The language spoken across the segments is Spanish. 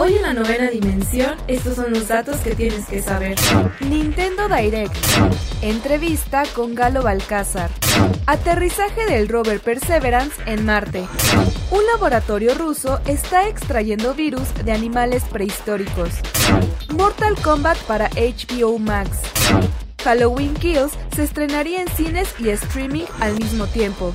Hoy en la novena dimensión, estos son los datos que tienes que saber. Nintendo Direct. Entrevista con Galo Balcázar. Aterrizaje del rover Perseverance en Marte. Un laboratorio ruso está extrayendo virus de animales prehistóricos. Mortal Kombat para HBO Max. Halloween Kills se estrenaría en cines y streaming al mismo tiempo.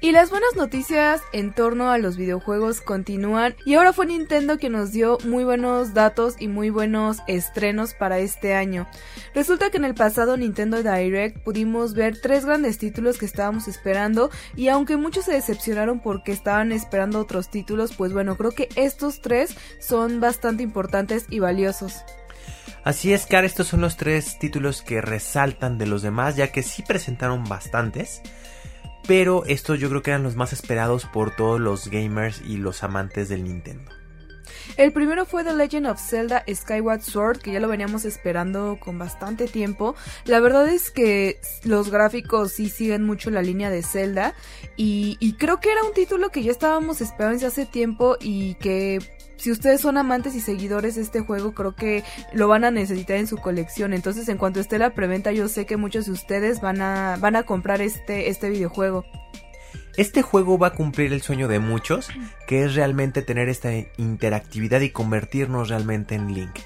Y las buenas noticias en torno a los videojuegos continúan y ahora fue Nintendo que nos dio muy buenos datos y muy buenos estrenos para este año. Resulta que en el pasado Nintendo Direct pudimos ver tres grandes títulos que estábamos esperando y aunque muchos se decepcionaron porque estaban esperando otros títulos, pues bueno, creo que estos tres son bastante importantes y valiosos. Así es, Car, estos son los tres títulos que resaltan de los demás, ya que sí presentaron bastantes pero estos yo creo que eran los más esperados por todos los gamers y los amantes del Nintendo. El primero fue The Legend of Zelda Skyward Sword, que ya lo veníamos esperando con bastante tiempo. La verdad es que los gráficos sí siguen mucho la línea de Zelda y, creo que era un título que ya estábamos esperando desde hace tiempo y que si ustedes son amantes y seguidores de este juego, creo que lo van a necesitar en su colección. Entonces, en cuanto esté la preventa, yo sé que muchos de ustedes van a, van a comprar este, este videojuego. Este juego va a cumplir el sueño de muchos, que es realmente tener esta interactividad y convertirnos realmente en Link.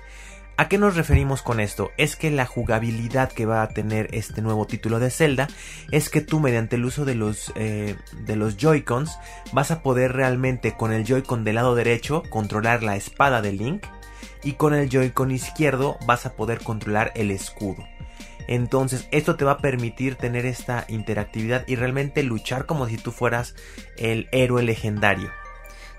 ¿A qué nos referimos con esto? Es que la jugabilidad que va a tener este nuevo título de Zelda es que tú mediante el uso de los, eh, de los Joy-Cons vas a poder realmente con el Joy-Con del lado derecho controlar la espada de Link y con el Joy-Con izquierdo vas a poder controlar el escudo. Entonces esto te va a permitir tener esta interactividad y realmente luchar como si tú fueras el héroe legendario.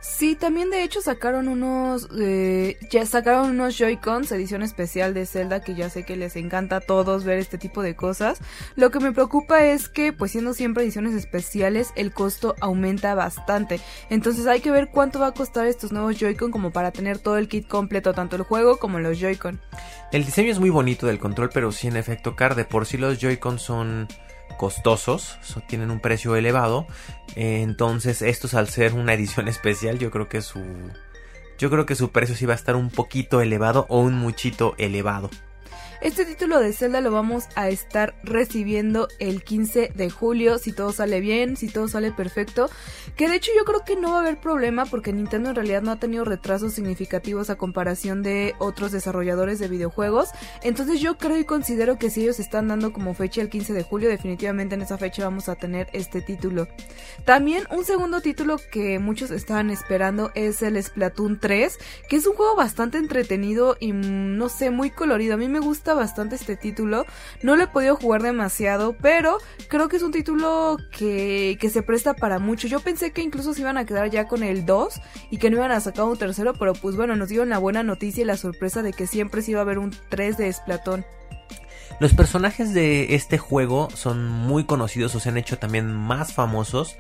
Sí, también de hecho sacaron unos, eh, ya sacaron unos Joy-Cons, edición especial de Zelda, que ya sé que les encanta a todos ver este tipo de cosas. Lo que me preocupa es que, pues siendo siempre ediciones especiales, el costo aumenta bastante. Entonces hay que ver cuánto va a costar estos nuevos Joy-Con como para tener todo el kit completo, tanto el juego como los Joy-Con. El diseño es muy bonito del control, pero sí en efecto, Car, de por sí los Joy-Con son costosos, tienen un precio elevado. entonces, estos al ser una edición especial, yo creo que su yo creo que su precio sí va a estar un poquito elevado o un muchito elevado. Este título de Zelda lo vamos a estar recibiendo el 15 de julio, si todo sale bien, si todo sale perfecto. Que de hecho yo creo que no va a haber problema porque Nintendo en realidad no ha tenido retrasos significativos a comparación de otros desarrolladores de videojuegos. Entonces yo creo y considero que si ellos están dando como fecha el 15 de julio, definitivamente en esa fecha vamos a tener este título. También un segundo título que muchos estaban esperando es el Splatoon 3, que es un juego bastante entretenido y mm, no sé, muy colorido. A mí me gusta bastante este título. No lo he podido jugar demasiado, pero creo que es un título que, que se presta para mucho. Yo pensé que incluso se iban a quedar ya con el 2 y que no iban a sacar un tercero, pero pues bueno, nos dieron la buena noticia y la sorpresa de que siempre se iba a haber un 3 de Splatón. Los personajes de este juego son muy conocidos o se han hecho también más famosos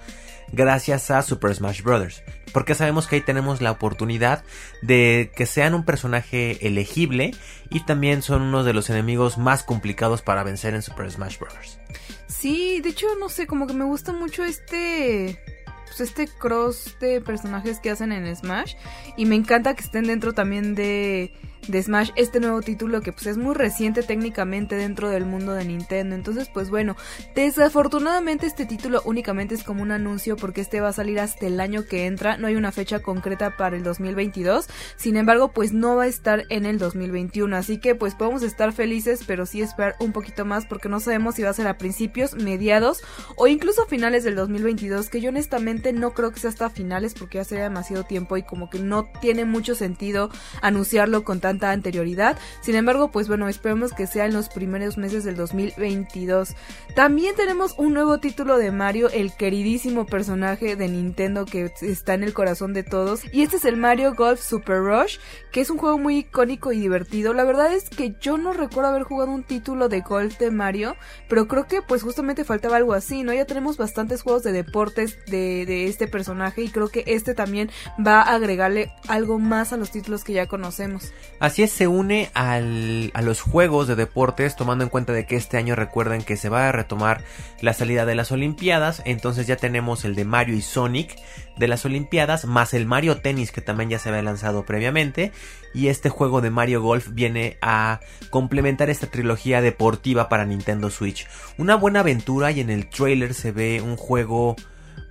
gracias a Super Smash Bros. Porque sabemos que ahí tenemos la oportunidad de que sean un personaje elegible y también son uno de los enemigos más complicados para vencer en Super Smash Bros. Sí, de hecho no sé, como que me gusta mucho este pues este cross de personajes que hacen en Smash y me encanta que estén dentro también de de Smash, este nuevo título que pues es muy reciente técnicamente dentro del mundo de Nintendo. Entonces pues bueno, desafortunadamente este título únicamente es como un anuncio porque este va a salir hasta el año que entra, no hay una fecha concreta para el 2022, sin embargo pues no va a estar en el 2021, así que pues podemos estar felices pero sí esperar un poquito más porque no sabemos si va a ser a principios, mediados o incluso finales del 2022, que yo honestamente no creo que sea hasta finales porque ya sería demasiado tiempo y como que no tiene mucho sentido anunciarlo con tanta anterioridad. Sin embargo, pues bueno, esperemos que sea en los primeros meses del 2022. También tenemos un nuevo título de Mario, el queridísimo personaje de Nintendo que está en el corazón de todos. Y este es el Mario Golf Super Rush, que es un juego muy icónico y divertido. La verdad es que yo no recuerdo haber jugado un título de golf de Mario, pero creo que pues justamente faltaba algo así, ¿no? Ya tenemos bastantes juegos de deportes de, de este personaje y creo que este también va a agregarle algo más a los títulos que ya conocemos. Así es, se une al, a los juegos de deportes, tomando en cuenta de que este año recuerden que se va a retomar la salida de las Olimpiadas, entonces ya tenemos el de Mario y Sonic de las Olimpiadas, más el Mario Tennis que también ya se había lanzado previamente, y este juego de Mario Golf viene a complementar esta trilogía deportiva para Nintendo Switch. Una buena aventura y en el trailer se ve un juego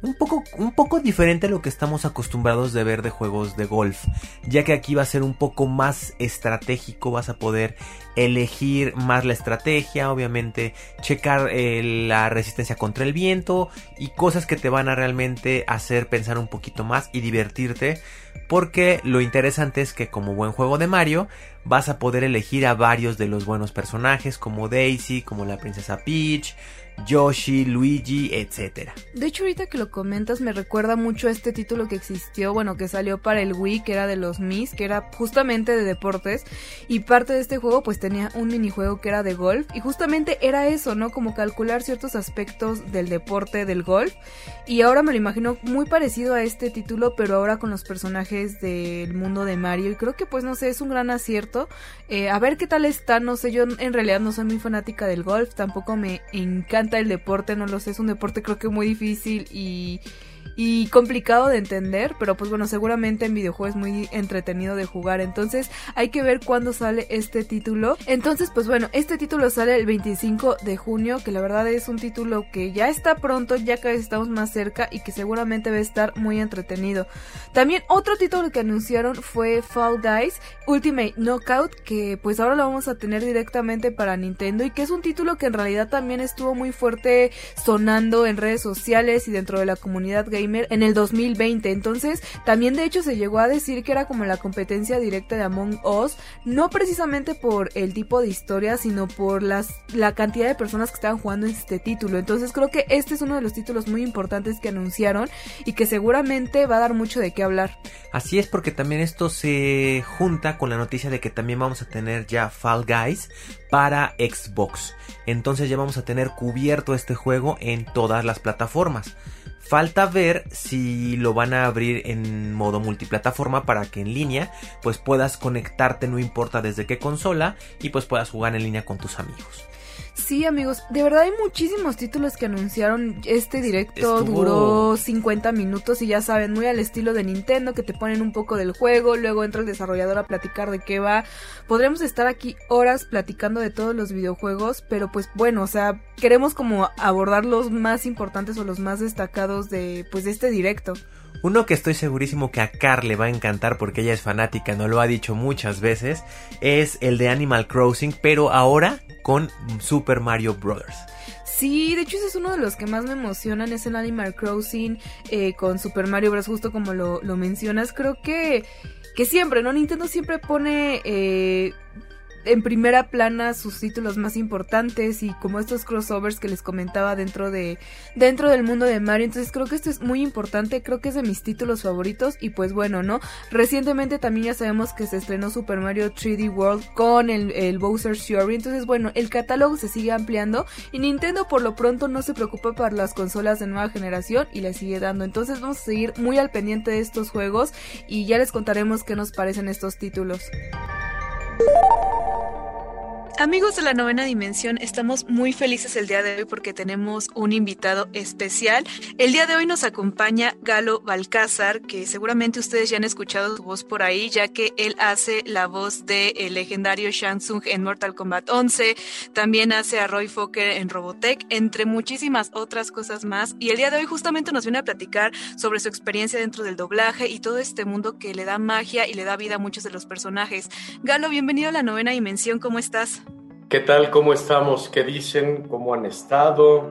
un poco, un poco diferente a lo que estamos acostumbrados de ver de juegos de golf, ya que aquí va a ser un poco más estratégico, vas a poder elegir más la estrategia, obviamente checar eh, la resistencia contra el viento y cosas que te van a realmente hacer pensar un poquito más y divertirte, porque lo interesante es que como buen juego de Mario vas a poder elegir a varios de los buenos personajes como Daisy, como la princesa Peach, Yoshi, Luigi, etcétera. De hecho, ahorita que lo comentas, me recuerda mucho a este título que existió, bueno, que salió para el Wii, que era de los Mis, que era justamente de deportes. Y parte de este juego, pues tenía un minijuego que era de golf. Y justamente era eso, ¿no? Como calcular ciertos aspectos del deporte del golf. Y ahora me lo imagino muy parecido a este título, pero ahora con los personajes del mundo de Mario. Y creo que, pues, no sé, es un gran acierto. Eh, a ver qué tal está, no sé, yo en realidad no soy muy fanática del golf, tampoco me encanta el deporte, no lo sé, es un deporte creo que muy difícil y y complicado de entender, pero pues bueno, seguramente en videojuegos es muy entretenido de jugar, entonces hay que ver cuándo sale este título. Entonces, pues bueno, este título sale el 25 de junio, que la verdad es un título que ya está pronto, ya que estamos más cerca y que seguramente va a estar muy entretenido. También otro título que anunciaron fue Fall Guys Ultimate Knockout, que pues ahora lo vamos a tener directamente para Nintendo y que es un título que en realidad también estuvo muy fuerte sonando en redes sociales y dentro de la comunidad gay en el 2020. Entonces, también de hecho se llegó a decir que era como la competencia directa de Among Us, no precisamente por el tipo de historia, sino por las, la cantidad de personas que estaban jugando en este título. Entonces, creo que este es uno de los títulos muy importantes que anunciaron y que seguramente va a dar mucho de qué hablar. Así es porque también esto se junta con la noticia de que también vamos a tener ya Fall Guys para Xbox. Entonces ya vamos a tener cubierto este juego en todas las plataformas. Falta ver si lo van a abrir en modo multiplataforma para que en línea pues puedas conectarte no importa desde qué consola y pues puedas jugar en línea con tus amigos. Sí, amigos, de verdad hay muchísimos títulos que anunciaron. Este directo duró 50 minutos y ya saben, muy al estilo de Nintendo, que te ponen un poco del juego, luego entra el desarrollador a platicar de qué va. Podremos estar aquí horas platicando de todos los videojuegos, pero pues bueno, o sea, queremos como abordar los más importantes o los más destacados de pues de este directo. Uno que estoy segurísimo que a Car le va a encantar porque ella es fanática, no lo ha dicho muchas veces, es el de Animal Crossing, pero ahora con Super Mario Bros. Sí, de hecho ese es uno de los que más me emocionan, es el Animal Crossing eh, con Super Mario Bros. justo como lo, lo mencionas. Creo que, que siempre, ¿no? Nintendo siempre pone eh, en primera plana sus títulos más importantes y como estos crossovers que les comentaba dentro de dentro del mundo de Mario. Entonces creo que esto es muy importante creo que es de mis títulos favoritos y pues bueno no recientemente también ya sabemos que se estrenó Super Mario 3D World con el, Bowser's Fury. Entonces bueno el catálogo se sigue ampliando y Nintendo por lo pronto no se preocupa para las consolas de nueva generación y le sigue dando. Entonces vamos a seguir muy al pendiente de estos juegos y ya les contaremos qué nos parecen estos títulos Thank you. Amigos de la novena dimensión, estamos muy felices el día de hoy porque tenemos un invitado especial. El día de hoy nos acompaña Galo Balcázar, que seguramente ustedes ya han escuchado su voz por ahí, ya que él hace la voz del el legendario Shang Tsung en Mortal Kombat 11, también hace a Roy Fokker en Robotech, entre muchísimas otras cosas más. Y el día de hoy justamente nos viene a platicar sobre su experiencia dentro del doblaje y todo este mundo que le da magia y le da vida a muchos de los personajes. Galo, bienvenido a la novena dimensión, ¿cómo estás? ¿Qué tal? ¿Cómo estamos? ¿Qué dicen? ¿Cómo han estado?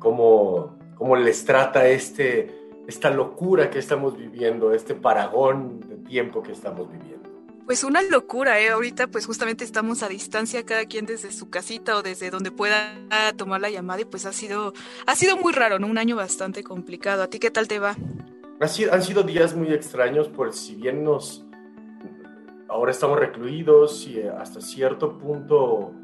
¿Cómo, cómo les trata este, esta locura que estamos viviendo, este paragón de tiempo que estamos viviendo? Pues una locura, ¿eh? Ahorita pues justamente estamos a distancia, cada quien desde su casita o desde donde pueda tomar la llamada y pues ha sido, ha sido muy raro, ¿no? Un año bastante complicado. ¿A ti qué tal te va? Ha sido, han sido días muy extraños, por si bien nos... Ahora estamos recluidos y hasta cierto punto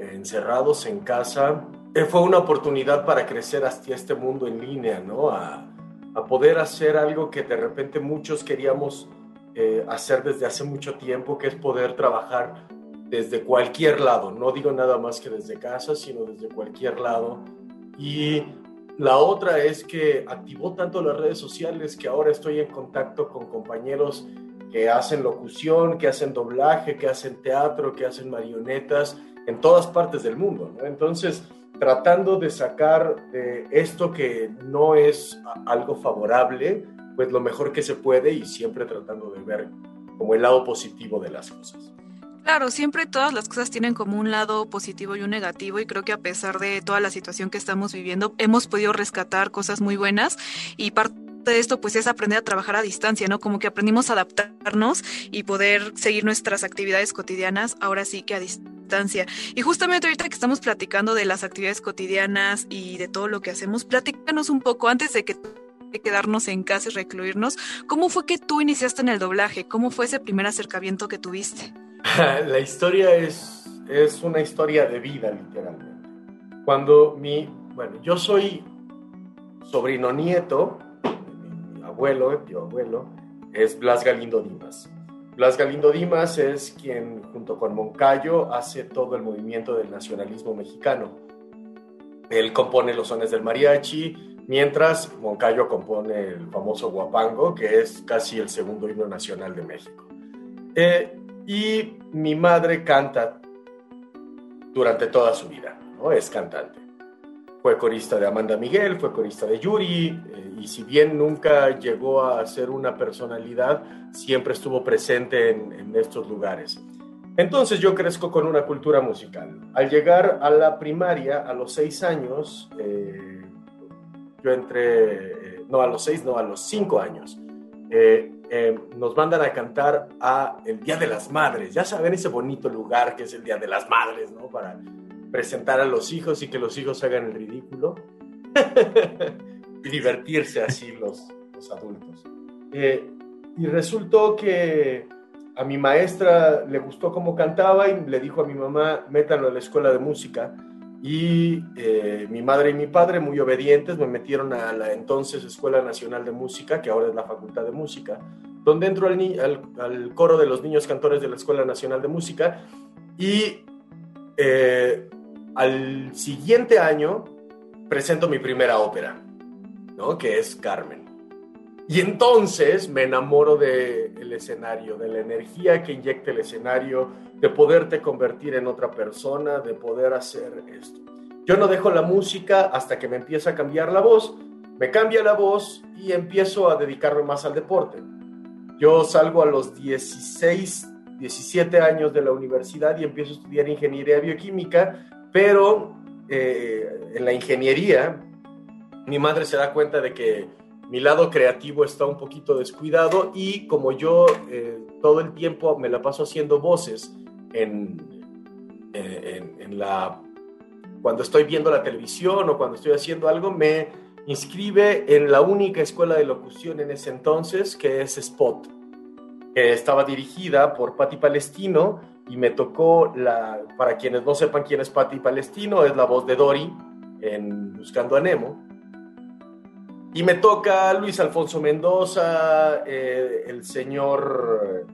encerrados en casa, eh, fue una oportunidad para crecer hacia este mundo en línea, ¿no? A, poder hacer algo que de repente muchos queríamos eh, hacer desde hace mucho tiempo, que es poder trabajar desde cualquier lado. No digo nada más que desde casa, sino desde cualquier lado. Y la otra es que activó tanto las redes sociales que ahora estoy en contacto con compañeros que hacen locución, que hacen doblaje, que hacen teatro, que hacen marionetas en todas partes del mundo. Entonces, tratando de sacar de esto que no es algo favorable, pues lo mejor que se puede y siempre tratando de ver como el lado positivo de las cosas. Claro, siempre todas las cosas tienen como un lado positivo y un negativo y creo que a pesar de toda la situación que estamos viviendo, hemos podido rescatar cosas muy buenas y parte de esto pues es aprender a trabajar a distancia, ¿no? Como que aprendimos a adaptarnos y poder seguir nuestras actividades cotidianas ahora sí que a distancia. Y justamente ahorita que estamos platicando de las actividades cotidianas y de todo lo que hacemos, platícanos un poco antes de que quedarnos en casa y recluirnos, ¿cómo fue que tú iniciaste en el doblaje? ¿Cómo fue ese primer acercamiento que tuviste? La historia es, es una historia de vida, literalmente. Cuando mi, bueno, yo soy sobrino nieto abuelo, tío abuelo, es Blas Galindo Dimas. Blas Galindo Dimas es quien, junto con Moncayo, hace todo el movimiento del nacionalismo mexicano. Él compone los sones del mariachi, mientras Moncayo compone el famoso guapango, que es casi el segundo himno nacional de México. Eh, y mi madre canta durante toda su vida, ¿no? Es cantante. Fue corista de Amanda Miguel, fue corista de Yuri, eh, y si bien nunca llegó a ser una personalidad, siempre estuvo presente en, estos lugares. Entonces yo crezco con una cultura musical. Al llegar a la primaria, a los seis años, eh, yo entré, eh, no a los seis, no a los cinco años, nos mandan a cantar a el Día de las Madres. Ya saben ese bonito lugar que es el Día de las Madres, ¿no? Para presentar a los hijos y que los hijos hagan el ridículo y divertirse así los, los adultos. Eh, y resultó que a mi maestra le gustó cómo cantaba y le dijo a mi mamá, métanlo a la escuela de música. Y eh, mi madre y mi padre, muy obedientes, me metieron a la entonces Escuela Nacional de Música, que ahora es la Facultad de Música, donde entro al, al, al coro de los niños cantores de la Escuela Nacional de Música. Y eh, al siguiente año presento mi primera ópera, ¿no? Que es Carmen. Y entonces me enamoro del escenario, de la energía que inyecta el escenario, de poderte convertir en otra persona, de poder hacer esto. Yo no dejo la música hasta que me empieza a cambiar la voz, me cambia la voz y empiezo a dedicarme más al deporte. Yo salgo a los 16, 17 años de la universidad y empiezo a estudiar ingeniería bioquímica pero eh, en la ingeniería, mi madre se da cuenta de que mi lado creativo está un poquito descuidado y como yo eh, todo el tiempo me la paso haciendo voces en, en, en, la cuando estoy viendo la televisión o cuando estoy haciendo algo me inscribe en la única escuela de locución en ese entonces que es Spot que estaba dirigida por Patti Palestino y me tocó la, para quienes no sepan quién es Patti Palestino, es la voz de Dory en Buscando a Nemo. Y me toca Luis Alfonso Mendoza, eh, el señor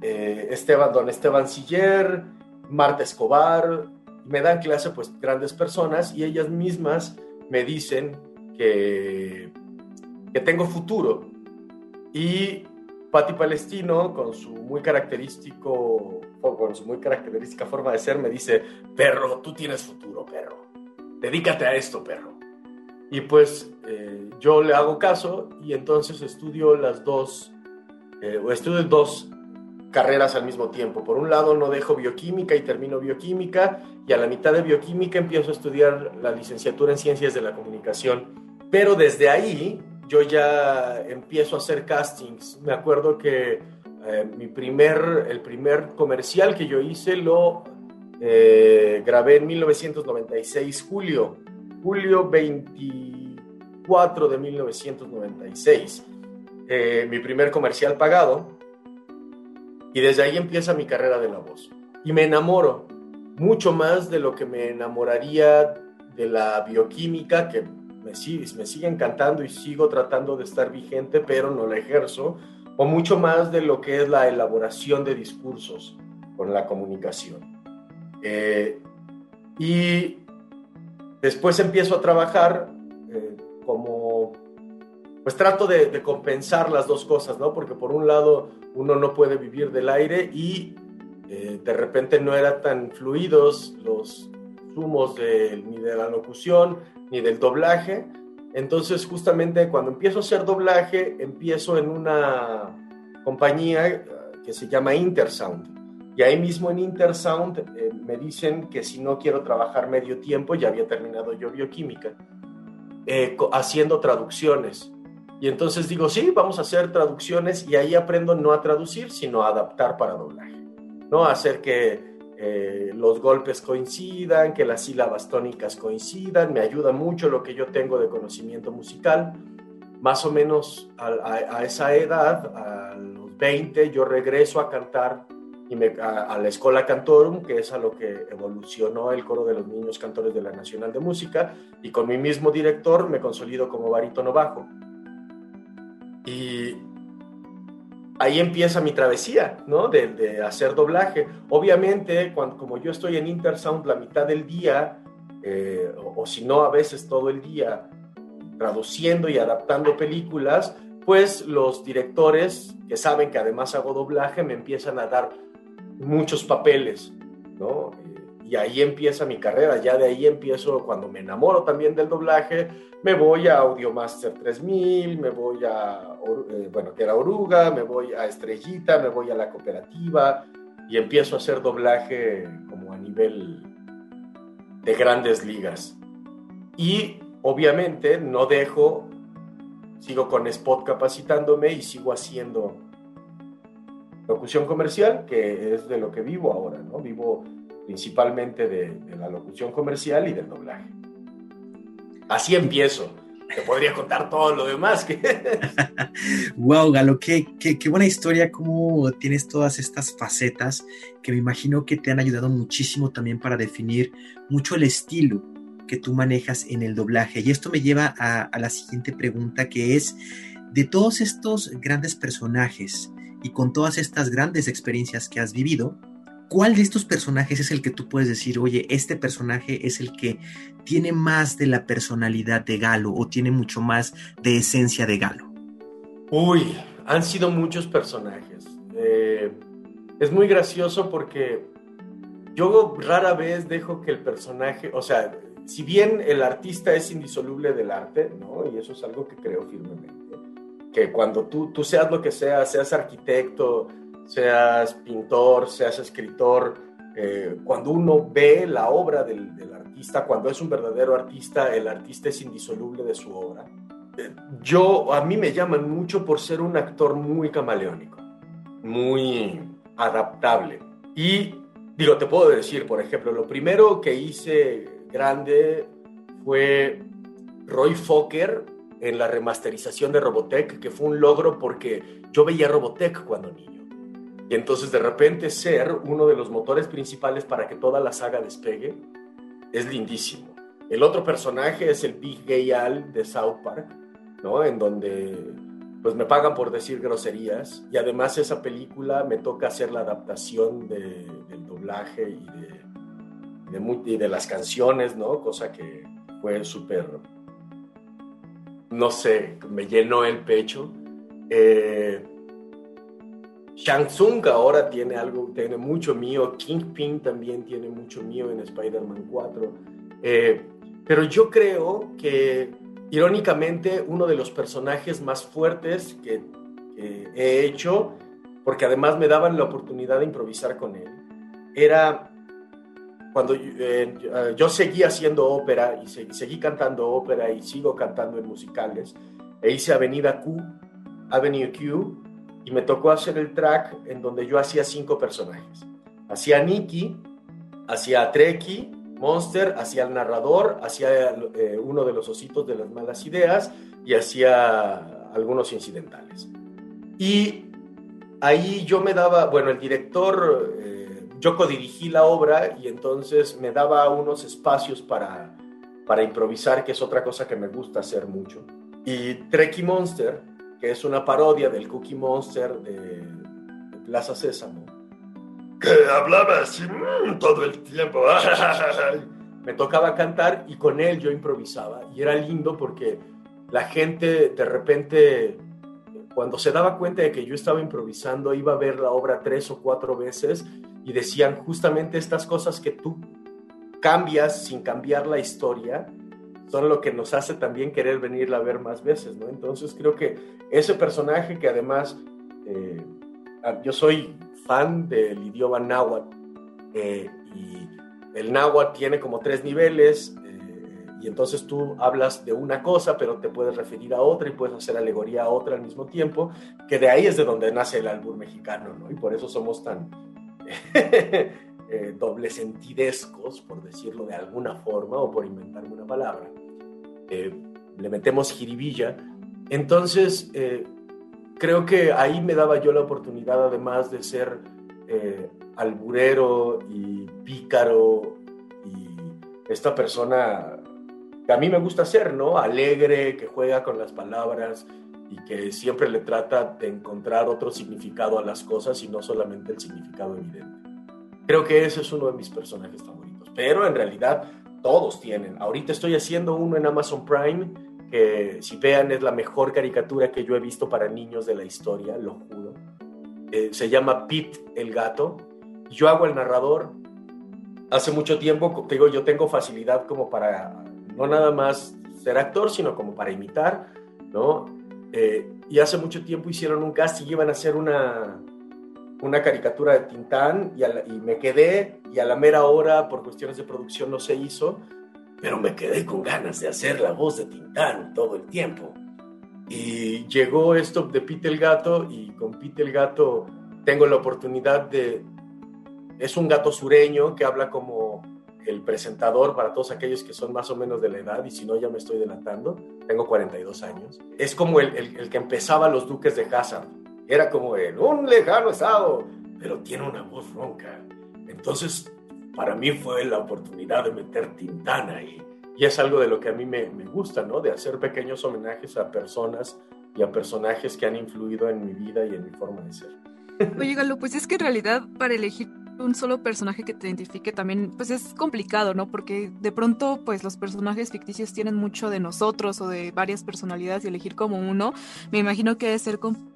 eh, Esteban, don Esteban Siller, Marta Escobar, me dan clase pues grandes personas y ellas mismas me dicen que, que tengo futuro. Y Patti Palestino, con su muy característico, o con su muy característica forma de ser, me dice, perro, tú tienes futuro, perro. Dedícate a esto, perro. Y pues eh, yo le hago caso y entonces estudio las dos, eh, estudio dos carreras al mismo tiempo. Por un lado, no dejo bioquímica y termino bioquímica, y a la mitad de bioquímica empiezo a estudiar la licenciatura en ciencias de la comunicación. Pero desde ahí yo ya empiezo a hacer castings. Me acuerdo que eh, mi primer, el primer comercial que yo hice lo eh, grabé en 1996, julio, julio 24 de 1996. Eh, mi primer comercial pagado y desde ahí empieza mi carrera de la voz. Y me enamoro mucho más de lo que me enamoraría de la bioquímica, que me sigue, me sigue encantando y sigo tratando de estar vigente, pero no la ejerzo, o mucho más de lo que es la elaboración de discursos con la comunicación. Eh, y después empiezo a trabajar eh, como, pues trato de, de, compensar las dos cosas, ¿no? Porque por un lado uno no puede vivir del aire y eh, de repente no eran tan fluidos los zumos de, ni de la locución ni del doblaje. Entonces justamente cuando empiezo a hacer doblaje, empiezo en una compañía eh, que se llama Intersound. Y ahí mismo en Intersound eh, me dicen que si no quiero trabajar medio tiempo, ya había terminado yo bioquímica, haciendo traducciones. Y entonces digo, sí, vamos a hacer traducciones y ahí aprendo no a traducir, sino a adaptar para doblaje, ¿no? hacer que eh, los golpes coincidan, que las sílabas tónicas coincidan, me ayuda mucho lo que yo tengo de conocimiento musical. Más o menos a, esa edad, a los 20, yo regreso a cantar y me, a, a, la Escola Cantorum, que es a lo que evolucionó el coro de los niños cantores de la Nacional de Música, y con mi mismo director me consolido como barítono bajo. Y ahí empieza mi travesía, ¿no? De, hacer doblaje. Obviamente, cuando, como yo estoy en Intersound la mitad del día, eh, o, o, si no, a veces todo el día, traduciendo y adaptando películas, pues los directores que saben que además hago doblaje me empiezan a dar muchos papeles, ¿no? Y ahí empieza mi carrera, ya de ahí empiezo, cuando me enamoro también del doblaje, me voy a Audiomaster 3000, me voy a, eh, bueno, que era Oruga, me voy a Estrellita, me voy a la cooperativa y empiezo a hacer doblaje como a nivel de grandes ligas. Y obviamente no dejo, sigo con Spot capacitándome y sigo haciendo locución comercial, que es de lo que vivo ahora, ¿no? Vivo principalmente de, la locución comercial y del doblaje. Así empiezo. Te podría contar todo lo demás. Que... wow, Galo, qué, qué, qué, buena historia, cómo tienes todas estas facetas que me imagino que te han ayudado muchísimo también para definir mucho el estilo que tú manejas en el doblaje. Y esto me lleva a, a la siguiente pregunta que es, de todos estos grandes personajes y con todas estas grandes experiencias que has vivido, ¿cuál de estos personajes es el que tú puedes decir, oye, este personaje es el que tiene más de la personalidad de Galo o tiene mucho más de esencia de Galo? Uy, han sido muchos personajes. Eh, es muy gracioso porque yo rara vez dejo que el personaje, o sea, si bien el artista es indisoluble del arte, ¿no? Y eso es algo que creo firmemente, que cuando tú, tú seas lo que seas, seas arquitecto, seas pintor, seas escritor, eh, cuando uno ve la obra del, artista, cuando es un verdadero artista, el artista es indisoluble de su obra. Eh, yo, a mí me llaman mucho por ser un actor muy camaleónico, muy adaptable. Y digo, te puedo decir, por ejemplo, lo primero que hice grande fue Roy Fokker en la remasterización de Robotech, que fue un logro porque yo veía Robotech cuando niño. Y entonces de repente ser uno de los motores principales para que toda la saga despegue es lindísimo. El otro personaje es el Big Gay Al de South Park, ¿no? En donde pues me pagan por decir groserías y además esa película me toca hacer la adaptación de, del doblaje y de, de, y de, las canciones, ¿no? Cosa que fue súper, no sé, me llenó el pecho. Eh, Shang Tsung ahora tiene algo, tiene mucho mío, Kingpin también tiene mucho mío en Spider-Man 4, eh, pero yo creo que irónicamente, uno de los personajes más fuertes que, he hecho, porque además me daban la oportunidad de improvisar con él, era cuando eh, yo seguí haciendo ópera y seguí cantando ópera y sigo cantando en musicales, e hice Avenida Q, Avenue Q, y me tocó hacer el track en donde yo hacía cinco personajes. Hacía Nicky, hacía Treki, Monster, hacía el narrador, hacía eh, uno de los ositos de las malas ideas y hacía algunos incidentales. Y ahí yo me daba, bueno, el director, eh, yo codirigí la obra y entonces me daba unos espacios para, para improvisar, que es otra cosa que me gusta hacer mucho. Y Trekkie Monster, que es una parodia del Cookie Monster de, de Plaza Sésamo, que hablaba así mm, todo el tiempo. Me tocaba cantar y con él yo improvisaba. Y era lindo porque la gente de repente, cuando se daba cuenta de que yo estaba improvisando, iba a ver la obra tres o cuatro veces y decían justamente estas cosas que tú cambias sin cambiar la historia son lo que nos hace también querer venirla a ver más veces, ¿no? Entonces creo que ese personaje que además eh, yo soy fan del idioma náhuatl eh, y el náhuatl tiene como tres niveles eh, y entonces tú hablas de una cosa pero te puedes referir a otra y puedes hacer alegoría a otra al mismo tiempo, que de ahí es de donde nace el albur mexicano, ¿no? Y por eso somos tan doble sentidescos, por decirlo de alguna forma o por inventarme una palabra. Le metemos jiribilla. Entonces, creo que ahí me daba yo la oportunidad, además de ser eh, alburero y pícaro y esta persona que a mí me gusta ser, ¿no? Alegre, que juega con las palabras y que siempre le trata de encontrar otro significado a las cosas y no solamente el significado evidente. Creo que ese es uno de mis personajes favoritos, pero en realidad todos tienen. Ahorita estoy haciendo uno en Amazon Prime que si vean es la mejor caricatura que yo he visto para niños de la historia, lo juro. Eh, se llama Pete el gato. Yo hago el narrador. Hace mucho tiempo, digo, yo tengo facilidad como para no nada más ser actor, sino como para imitar, ¿no? Eh, y hace mucho tiempo hicieron un casting, iban a hacer una, una caricatura de Tintán y, me quedé y a la mera hora, por cuestiones de producción, no se hizo pero me quedé con ganas de hacer la voz de Tintán todo el tiempo. Y llegó esto de Pete el Gato y con Pete el Gato tengo la oportunidad de... Es un gato sureño que habla como el presentador para todos aquellos que son más o menos de la edad y si no ya me estoy delatando, tengo 42 años. Es como el, el, el que empezaba los duques de Hazard. Era como en un lejano estado, pero tiene una voz ronca. Entonces para mí fue la oportunidad de meter Tintana ahí. Y es algo de lo que a mí me, me, gusta, ¿no? De hacer pequeños homenajes a personas y a personajes que han influido en mi vida y en mi forma de ser. Oye, Galo, pues es que en realidad para elegir un solo personaje que te identifique también, pues es complicado, ¿no? Porque de pronto, pues los personajes ficticios tienen mucho de nosotros o de varias personalidades y elegir como uno, me imagino que debe ser complicado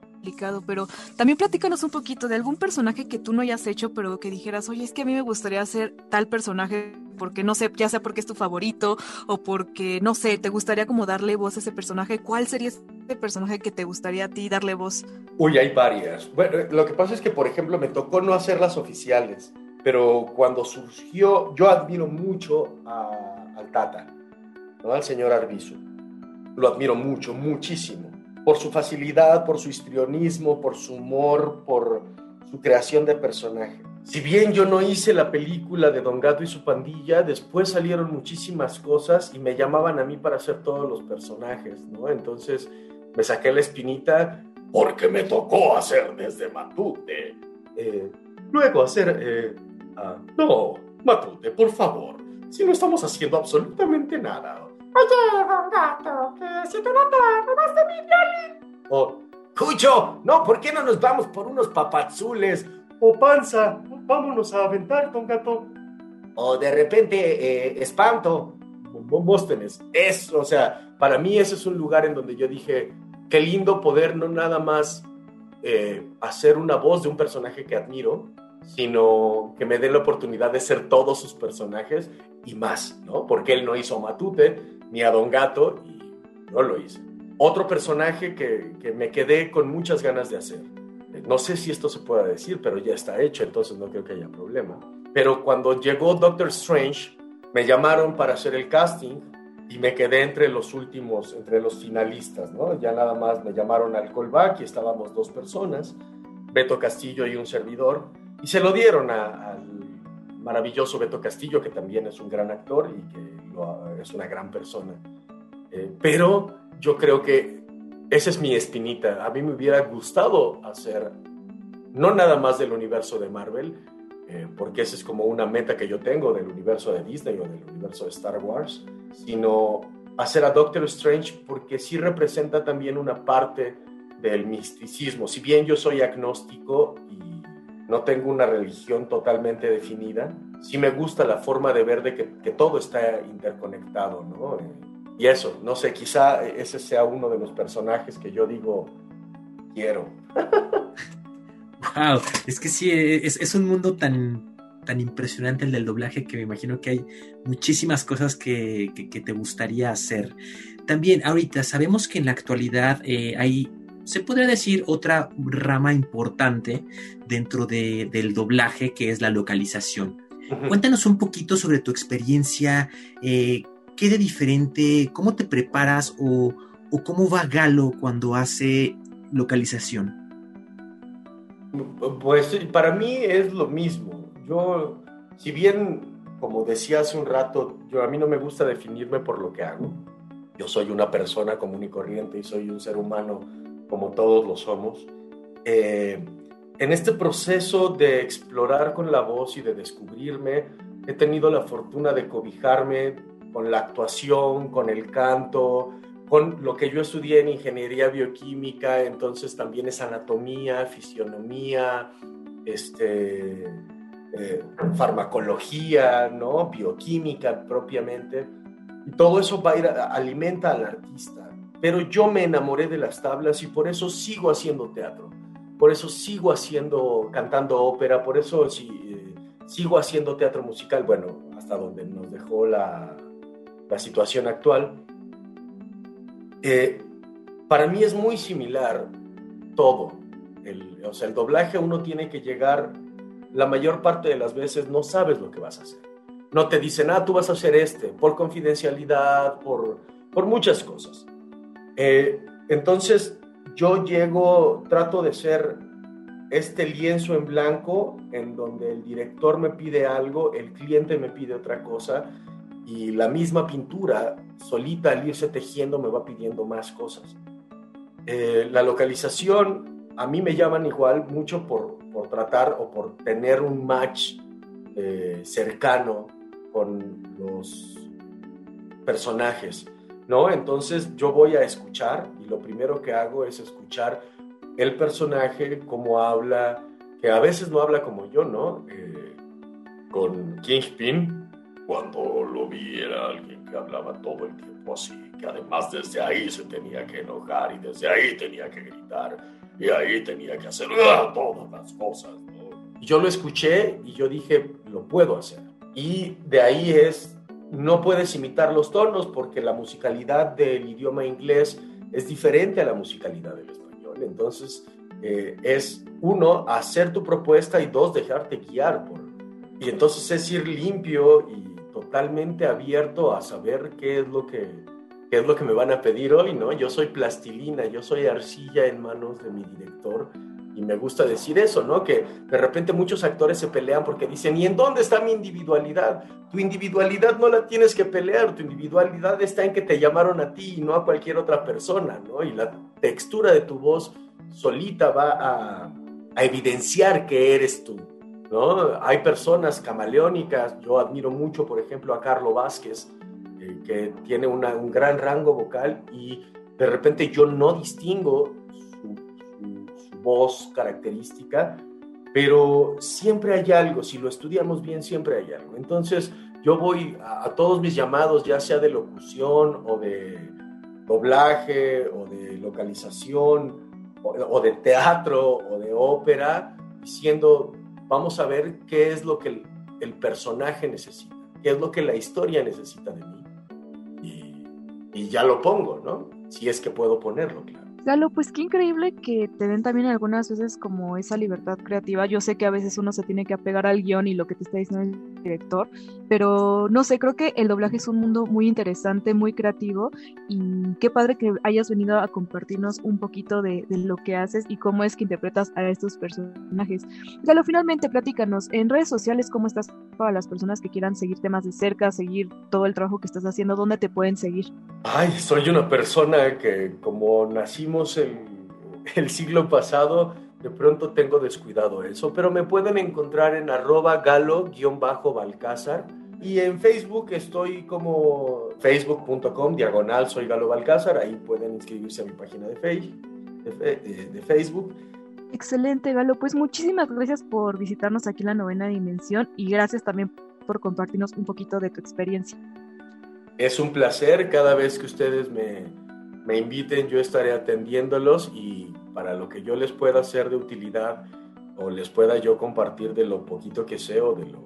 pero también platícanos un poquito de algún personaje que tú no hayas hecho, pero que dijeras, oye, es que a mí me gustaría hacer tal personaje porque no sé, ya sea porque es tu favorito o porque, no sé, te gustaría como darle voz a ese personaje. ¿Cuál sería ese personaje que te gustaría a ti darle voz? Uy, hay varias. Bueno, lo que pasa es que, por ejemplo, me tocó no hacerlas oficiales, pero cuando surgió, yo admiro mucho al Tata, ¿no? al señor Arbizu. Lo admiro mucho, muchísimo por su facilidad, por su histrionismo, por su humor, por su creación de personaje. Si bien yo no hice la película de Don Gato y su pandilla, después salieron muchísimas cosas y me llamaban a mí para hacer todos los personajes, ¿no? Entonces me saqué la espinita porque me tocó hacer desde Matute. Eh, luego hacer... Eh, ah, no, Matute, por favor, si no estamos haciendo absolutamente nada, Oye, don gato, que si tú no te robaste mi violín. Oh, Cucho, no, ¿por qué no nos vamos por unos papazules? O panza, vámonos a aventar, don gato. O de repente, eh, espanto, Bóstenes. Es, o sea, para mí ese es un lugar en donde yo dije, qué lindo poder no nada más eh, hacer una voz de un personaje que admiro, sino que me dé la oportunidad de ser todos sus personajes y más, ¿no? Porque él no hizo a Matute ni a Don Gato y yo lo hice. Otro personaje que, que me quedé con muchas ganas de hacer. No sé si esto se pueda decir, pero ya está hecho, entonces no creo que haya problema. Pero cuando llegó Doctor Strange, me llamaron para hacer el casting y me quedé entre los últimos, entre los finalistas, ¿no? Ya nada más me llamaron al callback y estábamos dos personas, Beto Castillo y un servidor, y se lo dieron al maravilloso Beto Castillo, que también es un gran actor y que es una gran persona. Eh, pero yo creo que esa es mi espinita. A mí me hubiera gustado hacer, no nada más del universo de Marvel, eh, porque esa es como una meta que yo tengo del universo de Disney o del universo de Star Wars, sino hacer a Doctor Strange porque sí representa también una parte del misticismo. Si bien yo soy agnóstico y no tengo una religión totalmente definida, sí me gusta la forma de ver de que, todo está interconectado, ¿no? Y eso, no sé, quizá ese sea uno de los personajes que yo digo, quiero. Wow, es que sí, es, es, un mundo tan, tan impresionante el del doblaje que me imagino que hay muchísimas cosas que, que, que te gustaría hacer. También, ahorita sabemos que en la actualidad eh, hay, se podría decir, otra rama importante dentro de, del doblaje que es la localización. Uh -huh. Cuéntanos un poquito sobre tu experiencia, eh, qué de diferente, cómo te preparas o, o cómo va Galo cuando hace localización. Pues para mí es lo mismo. Yo, si bien, como decía hace un rato, yo a mí no me gusta definirme por lo que hago. Yo soy una persona común y corriente y soy un ser humano como todos lo somos. Eh, en este proceso de explorar con la voz y de descubrirme, he tenido la fortuna de cobijarme con la actuación, con el canto, con lo que yo estudié en ingeniería bioquímica, entonces también es anatomía, fisionomía, este, eh, farmacología, ¿no? bioquímica propiamente. Y todo eso va a ir, a, alimenta al artista. Pero yo me enamoré de las tablas y por eso sigo haciendo teatro. Por eso sigo haciendo, cantando ópera, por eso eh, sigo haciendo teatro musical, bueno, hasta donde nos dejó la, la situación actual eh, para mí es muy similar todo. El, o sea, el doblaje uno tiene que llegar, la mayor parte de las veces no sabes lo que vas a hacer. No te dicen, ah, tú vas a hacer este, por confidencialidad, por, por muchas cosas. Eh, entonces, yo llego, trato de ser este lienzo en blanco en donde el director me pide algo, el cliente me pide otra cosa y la misma pintura solita al irse tejiendo me va pidiendo más cosas. Eh, la localización a mí me llaman igual mucho por, por tratar o por tener un match eh, cercano con los personajes, ¿no? Entonces yo voy a escuchar y lo primero que hago es escuchar el personaje, cómo habla, que a veces no habla como yo, ¿no? Eh, con Kingpin, cuando lo vi era alguien que hablaba todo el tiempo así, que además desde ahí se tenía que enojar y desde ahí tenía que gritar y ahí tenía que hacer ¡ah! todas las cosas. ¿no? Yo lo escuché y yo dije, lo puedo hacer. Y de ahí es, no puedes imitar los tonos porque la musicalidad del idioma inglés es diferente a la musicalidad del español. Entonces, eh, es uno, hacer tu propuesta y dos, dejarte guiar por... Y entonces es ir limpio y totalmente abierto a saber qué es lo que qué es lo que me van a pedir hoy, ¿no? Yo soy plastilina, yo soy arcilla en manos de mi director y me gusta decir eso, ¿no? Que de repente muchos actores se pelean porque dicen, ¿y en dónde está mi individualidad? Tu individualidad no la tienes que pelear, tu individualidad está en que te llamaron a ti y no a cualquier otra persona, ¿no? Y la textura de tu voz solita va a, evidenciar que eres tú. ¿no? Hay personas camaleónicas, yo admiro mucho, por ejemplo, a Carlo Vázquez, eh, que tiene un gran rango vocal y de repente yo no distingo voz característica, pero siempre hay algo, si lo estudiamos bien, siempre hay algo. Entonces, yo voy a, todos mis llamados, ya sea de locución o de doblaje o de localización o, de teatro o de ópera, diciendo, vamos a ver qué es lo que el, personaje necesita, qué es lo que la historia necesita de mí. Y, y ya lo pongo, ¿no? Si es que puedo ponerlo, claro. Galo, pues qué increíble que te den también algunas veces como esa libertad creativa. Yo sé que a veces uno se tiene que apegar al guion y lo que te está diciendo el director, pero no sé, creo que el doblaje es un mundo muy interesante, muy creativo y qué padre que hayas venido a compartirnos un poquito de, lo que haces y cómo es que interpretas a estos personajes. Galo, finalmente platícanos en redes sociales cómo estás para las personas que quieran seguir temas de cerca, seguir todo el trabajo que estás haciendo, ¿dónde te pueden seguir? Ay, soy una persona que como nacimos el, siglo pasado, de pronto tengo descuidado eso, pero me pueden encontrar en arroba galo-balcázar y en Facebook estoy como facebook.com diagonal soy Galo Balcázar, ahí pueden inscribirse a mi página de, de, de Facebook. Excelente, Galo. Pues muchísimas gracias por visitarnos aquí en la novena dimensión y gracias también por compartirnos un poquito de tu experiencia. Es un placer cada vez que ustedes me, me inviten, yo estaré atendiéndolos y para lo que yo les pueda hacer de utilidad o les pueda yo compartir de lo poquito que sé o de lo,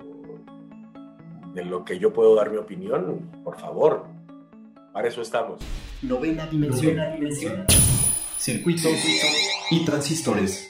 de lo que yo puedo dar mi opinión, por favor, para eso estamos. Novena dimensión. Circuitos y transistores.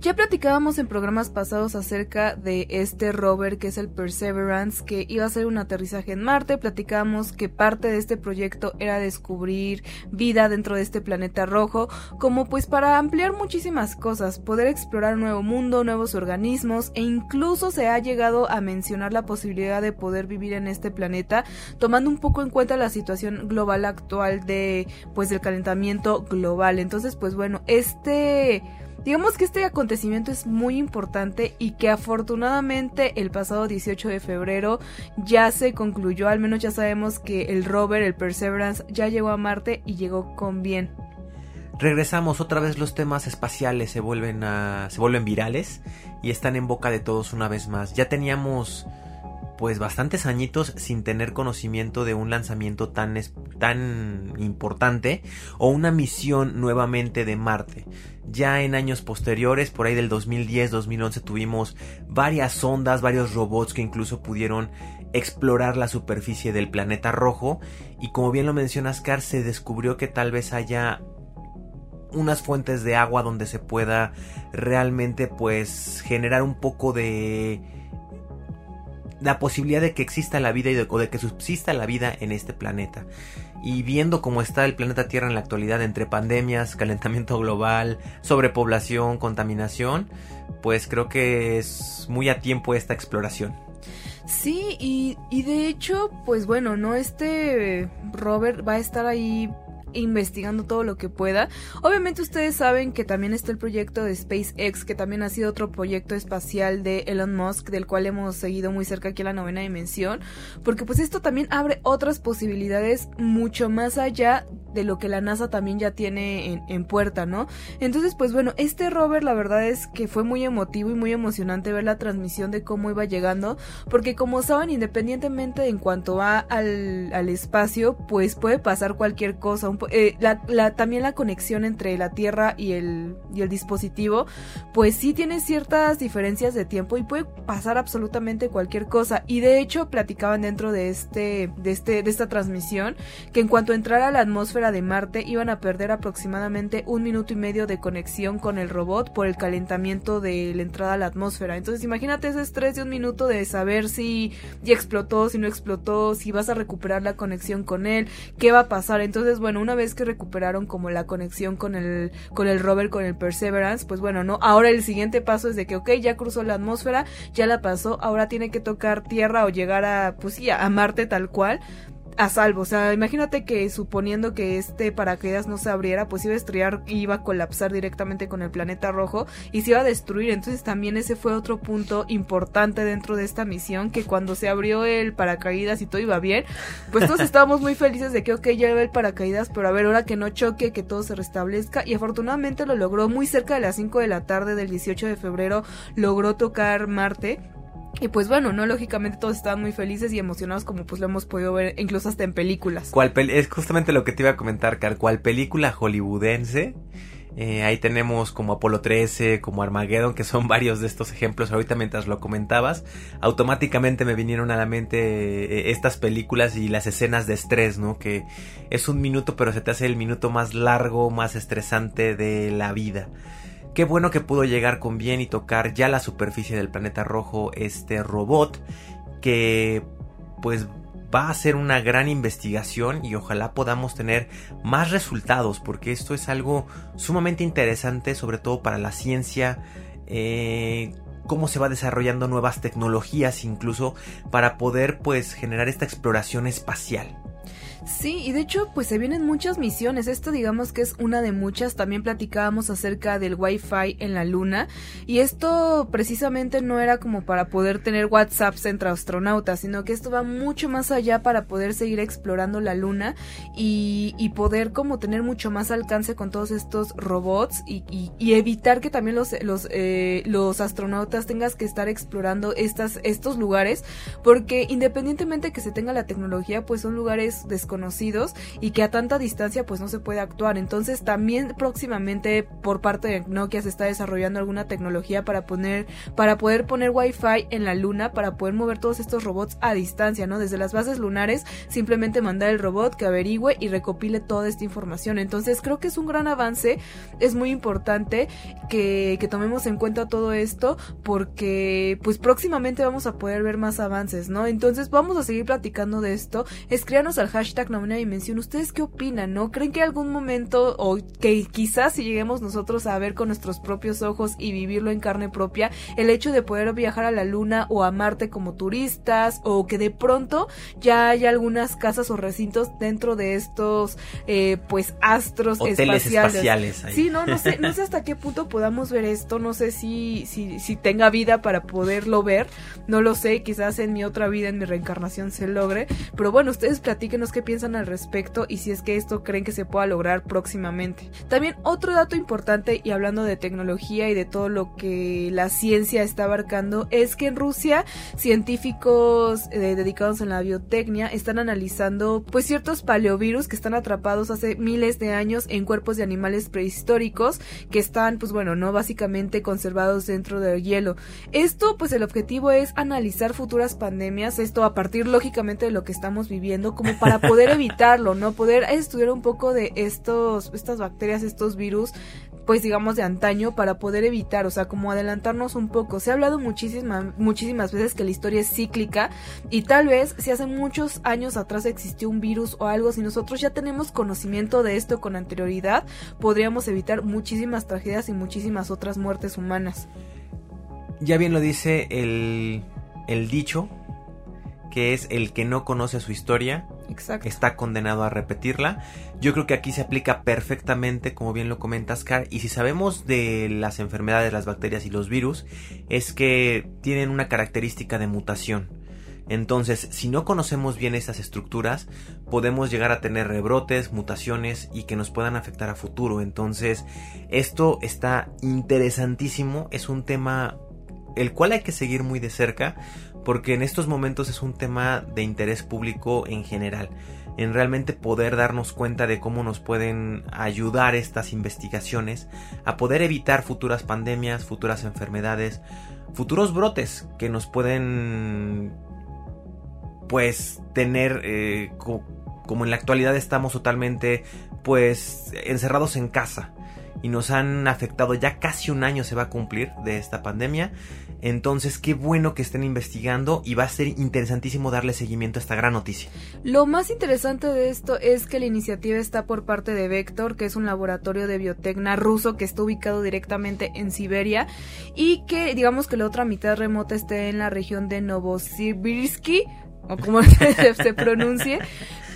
Ya platicábamos en programas pasados acerca de este rover que es el Perseverance, que iba a ser un aterrizaje en Marte. Platicábamos que parte de este proyecto era descubrir vida dentro de este planeta rojo, como pues para ampliar muchísimas cosas, poder explorar un nuevo mundo, nuevos organismos e incluso se ha llegado a mencionar la posibilidad de poder vivir en este planeta, tomando un poco en cuenta la situación global actual de pues del calentamiento global. Entonces, pues bueno, este Digamos que este acontecimiento es muy importante y que afortunadamente el pasado 18 de febrero ya se concluyó, al menos ya sabemos que el rover, el Perseverance, ya llegó a Marte y llegó con bien. Regresamos otra vez los temas espaciales se vuelven a se vuelven virales y están en boca de todos una vez más. Ya teníamos pues bastantes añitos sin tener conocimiento de un lanzamiento tan, tan importante o una misión nuevamente de Marte. Ya en años posteriores, por ahí del 2010-2011, tuvimos varias sondas, varios robots que incluso pudieron explorar la superficie del planeta rojo y como bien lo mencionas Car, se descubrió que tal vez haya unas fuentes de agua donde se pueda realmente pues generar un poco de la posibilidad de que exista la vida y de, que subsista la vida en este planeta. Y viendo cómo está el planeta Tierra en la actualidad entre pandemias, calentamiento global, sobrepoblación, contaminación, pues creo que es muy a tiempo esta exploración. Sí, y, y de hecho, pues bueno, ¿no? Este Robert va a estar ahí investigando todo lo que pueda. Obviamente ustedes saben que también está el proyecto de SpaceX, que también ha sido otro proyecto espacial de Elon Musk, del cual hemos seguido muy cerca aquí en la novena dimensión, porque pues esto también abre otras posibilidades mucho más allá de lo que la NASA también ya tiene en, puerta, ¿no? Entonces, pues bueno, este rover la verdad es que fue muy emotivo y muy emocionante ver la transmisión de cómo iba llegando, porque como saben, independientemente en cuanto va al, al espacio, pues puede pasar cualquier cosa, un eh, también la conexión entre la Tierra y el, y el dispositivo, pues sí tiene ciertas diferencias de tiempo y puede pasar absolutamente cualquier cosa. Y de hecho platicaban dentro de este, de este, de esta transmisión que en cuanto entrara la atmósfera de Marte iban a perder aproximadamente un minuto y medio de conexión con el robot por el calentamiento de la entrada a la atmósfera. Entonces imagínate ese estrés de un minuto de saber si explotó, si no explotó, si vas a recuperar la conexión con él, qué va a pasar. Entonces, bueno, una vez que recuperaron como la conexión con el, con el rover, con el Perseverance, pues bueno, ¿no? Ahora el siguiente paso es de que, ok, ya cruzó la atmósfera, ya la pasó, ahora tiene que tocar tierra o llegar a, pues sí, a Marte tal cual a salvo. O sea, imagínate que suponiendo que este paracaídas no se abriera, pues iba a estrellar y iba a colapsar directamente con el planeta rojo y se iba a destruir. Entonces también ese fue otro punto importante dentro de esta misión, que cuando se abrió el paracaídas y todo iba bien, pues todos estábamos muy felices de que, ok, ya iba el paracaídas, pero a ver, ahora que no choque, que todo se restablezca. Y afortunadamente lo logró muy cerca de las 5 de la tarde del 18 de febrero, logró tocar Marte y pues bueno, no lógicamente todos estaban muy felices y emocionados como pues lo hemos podido ver incluso hasta en películas. ¿Cuál es justamente lo que te iba a comentar, Car. ¿Cuál película hollywoodense? Eh, ahí tenemos como Apolo 13, como Armageddon, que son varios de estos ejemplos. Ahorita mientras lo comentabas, automáticamente me vinieron a la mente eh, estas películas y las escenas de estrés, ¿no? Que es un minuto, pero se te hace el minuto más largo, más estresante de la vida. Qué bueno que pudo llegar con bien y tocar ya la superficie del planeta rojo este robot que pues va a ser una gran investigación y ojalá podamos tener más resultados porque esto es algo sumamente interesante sobre todo para la ciencia eh, cómo se va desarrollando nuevas tecnologías incluso para poder pues generar esta exploración espacial Sí, y de hecho, pues se vienen muchas misiones. Esto digamos que es una de muchas. También platicábamos acerca del Wi-Fi en la Luna. Y esto precisamente no era como para poder tener WhatsApps entre astronautas, sino que esto va mucho más allá para poder seguir explorando la Luna y, poder como tener mucho más alcance con todos estos robots y, evitar que también los, los, eh, los astronautas tengas que estar explorando estas, estos lugares. Porque independientemente que se tenga la tecnología, pues son lugares desconocidos conocidos y que a tanta distancia pues no se puede actuar. Entonces también próximamente por parte de Nokia se está desarrollando alguna tecnología para poner para poder poner wifi en la luna para poder mover todos estos robots a distancia, ¿no? Desde las bases lunares simplemente mandar el robot que averigüe y recopile toda esta información. Entonces creo que es un gran avance, es muy importante que, que tomemos en cuenta todo esto porque pues próximamente vamos a poder ver más avances, ¿no? Entonces vamos a seguir platicando de esto. Escríbanos al hashtag novena dimensión. ¿Ustedes qué opinan, no? ¿Creen que algún momento, o que quizás si lleguemos nosotros a ver con nuestros propios ojos y vivirlo en carne propia, el hecho de poder viajar a la luna o a Marte como turistas, o que de pronto ya hay algunas casas o recintos dentro de estos, eh, pues, astros Hoteles espaciales? Sí, no, no sé, no sé hasta qué punto podamos ver esto, no sé si, si, si tenga vida para poderlo ver, no lo sé, quizás en mi otra vida, en mi reencarnación se logre, pero bueno, ustedes platíquenos qué piensan al respecto y si es que esto creen que se pueda lograr próximamente. También otro dato importante y hablando de tecnología y de todo lo que la ciencia está abarcando es que en Rusia científicos eh, dedicados en la biotecnia están analizando pues ciertos paleovirus que están atrapados hace miles de años en cuerpos de animales prehistóricos que están pues bueno no básicamente conservados dentro del hielo. Esto pues el objetivo es analizar futuras pandemias, esto a partir lógicamente de lo que estamos viviendo como para poder evitarlo, ¿no? Poder estudiar un poco de estos, estas bacterias, estos virus, pues digamos de antaño para poder evitar, o sea, como adelantarnos un poco. Se ha hablado muchísimas, muchísimas veces que la historia es cíclica y tal vez si hace muchos años atrás existió un virus o algo, si nosotros ya tenemos conocimiento de esto con anterioridad, podríamos evitar muchísimas tragedias y muchísimas otras muertes humanas. Ya bien lo dice el, el dicho, que es el que no conoce su historia está condenado a repetirla. Yo creo que aquí se aplica perfectamente, como bien lo comentas, Car. Y si sabemos de las enfermedades, las bacterias y los virus, es que tienen una característica de mutación. Entonces, si no conocemos bien estas estructuras, podemos llegar a tener rebrotes, mutaciones y que nos puedan afectar a futuro. Entonces, esto está interesantísimo, es un tema el cual hay que seguir muy de cerca porque en estos momentos es un tema de interés público en general, en realmente poder darnos cuenta de cómo nos pueden ayudar estas investigaciones a poder evitar futuras pandemias, futuras enfermedades, futuros brotes que nos pueden pues tener eh, como en la actualidad estamos totalmente pues encerrados en casa y nos han afectado ya casi un año se va a cumplir de esta pandemia entonces, qué bueno que estén investigando y va a ser interesantísimo darle seguimiento a esta gran noticia. Lo más interesante de esto es que la iniciativa está por parte de Vector, que es un laboratorio de biotecna ruso que está ubicado directamente en Siberia y que digamos que la otra mitad remota esté en la región de Novosibirsk o como se, se pronuncie.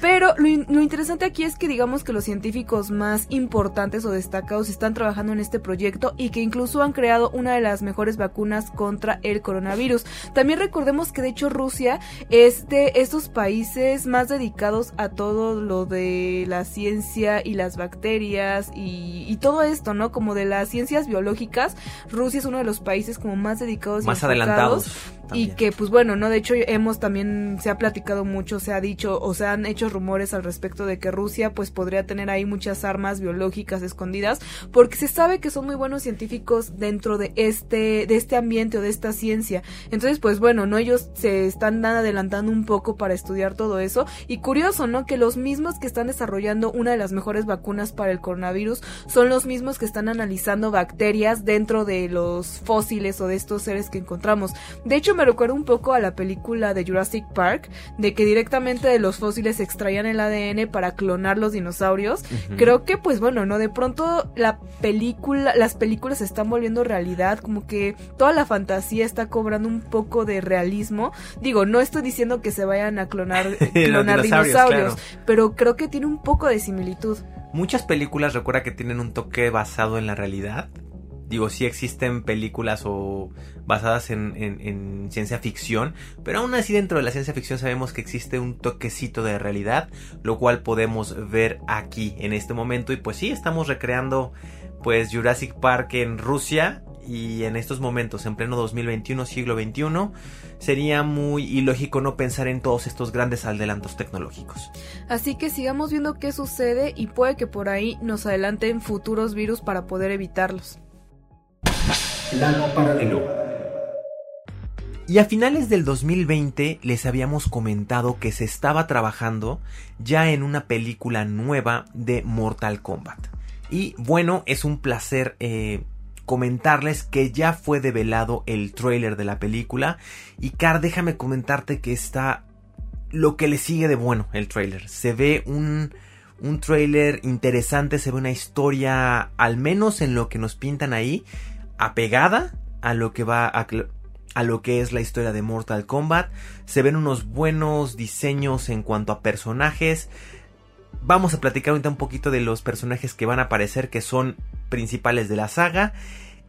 Pero lo, in- lo interesante aquí es que digamos que los científicos más importantes o destacados están trabajando en este proyecto y que incluso han creado una de las mejores vacunas contra el coronavirus. También recordemos que de hecho Rusia es de estos países más dedicados a todo lo de la ciencia y las bacterias y, y todo esto, ¿no? Como de las ciencias biológicas. Rusia es uno de los países como más dedicados Más adelantados. Y que, pues bueno, ¿no? De hecho, hemos también, se ha platicado mucho, se ha dicho, o se han hecho rumores al respecto de que Rusia, pues podría tener ahí muchas armas biológicas escondidas, porque se sabe que son muy buenos científicos dentro de este, de este ambiente o de esta ciencia. Entonces, pues bueno, ¿no? Ellos se están adelantando un poco para estudiar todo eso. Y curioso, ¿no? Que los mismos que están desarrollando una de las mejores vacunas para el coronavirus son los mismos que están analizando bacterias dentro de los fósiles o de estos seres que encontramos. De hecho, me recuerda un poco a la película de Jurassic Park, de que directamente de los fósiles extraían el ADN para clonar los dinosaurios. Creo que, pues bueno, ¿no? De pronto la película, las películas se están volviendo realidad, como que toda la fantasía está cobrando un poco de realismo. Digo, no estoy diciendo que se vayan a clonar, clonar dinosaurios, dinosaurios, claro. pero creo que tiene un poco de similitud. Muchas películas recuerda que tienen un toque basado en la realidad. Digo, sí existen películas o basadas en, en- en ciencia ficción, pero aún así dentro de la ciencia ficción sabemos que existe un toquecito de realidad, lo cual podemos ver aquí en este momento. Y pues sí, estamos recreando pues Jurassic Park en Rusia y en estos momentos, en pleno 2021, siglo XXI, sería muy ilógico no pensar en todos estos grandes adelantos tecnológicos. Así que sigamos viendo qué sucede y puede que por ahí nos adelanten futuros virus para poder evitarlos. Plano paralelo. Y a finales del 2020 les habíamos comentado que se estaba trabajando ya en una película nueva de Mortal Kombat. Y bueno, es un placer eh, comentarles que ya fue develado el tráiler de la película. Y Car, déjame comentarte que está lo que le sigue de bueno el tráiler. Se ve un, un tráiler interesante, se ve una historia, al menos en lo que nos pintan ahí, apegada a lo que va a, lo que es la historia de Mortal Kombat. Se ven unos buenos diseños en cuanto a personajes. Vamos a platicar ahorita un poquito de los personajes que van a aparecer, que son principales de la saga.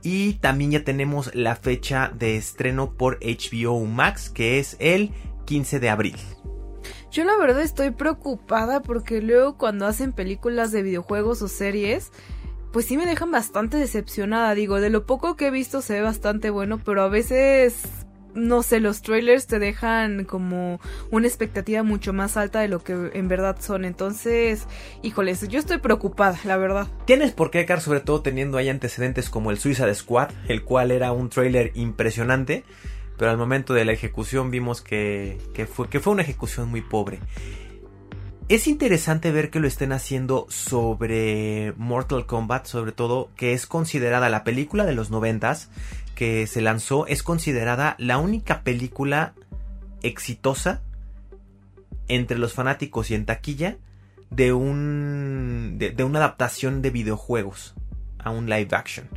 Y también ya tenemos la fecha de estreno por HBO Max, que es el 15 de abril. Yo la verdad estoy preocupada porque luego cuando hacen películas de videojuegos o series, pues sí me dejan bastante decepcionada. Digo, de lo poco que he visto se ve bastante bueno, pero a veces, no sé, los trailers te dejan como una expectativa mucho más alta de lo que en verdad son. Entonces, híjoles, yo estoy preocupada, la verdad. Tienes por qué, Car, sobre todo teniendo ahí antecedentes como el Suicide Squad, el cual era un trailer impresionante, pero al momento de la ejecución vimos que, que, fue, que fue una ejecución muy pobre. Es interesante ver que lo estén haciendo sobre Mortal Kombat, sobre todo que es considerada la película de los noventas que se lanzó, es considerada la única película exitosa entre los fanáticos y en taquilla de un de, de, una adaptación de videojuegos a un live action.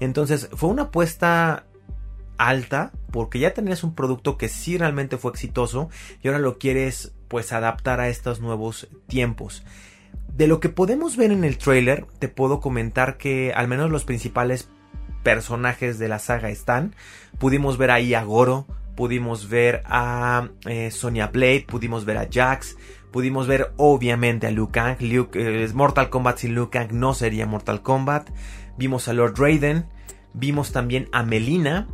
Entonces fue una apuesta alta porque ya tenías un producto que sí realmente fue exitoso y ahora lo quieres pues adaptar a estos nuevos tiempos. De lo que podemos ver en el trailer, te puedo comentar que al menos los principales personajes de la saga están. Pudimos ver ahí a Goro, pudimos ver a eh, Sonya Blade, pudimos ver a Jax, pudimos ver obviamente a Liu Kang. Liu, eh, Mortal Kombat sin Liu Kang no sería Mortal Kombat. Vimos a Lord Raiden, vimos también a Melina.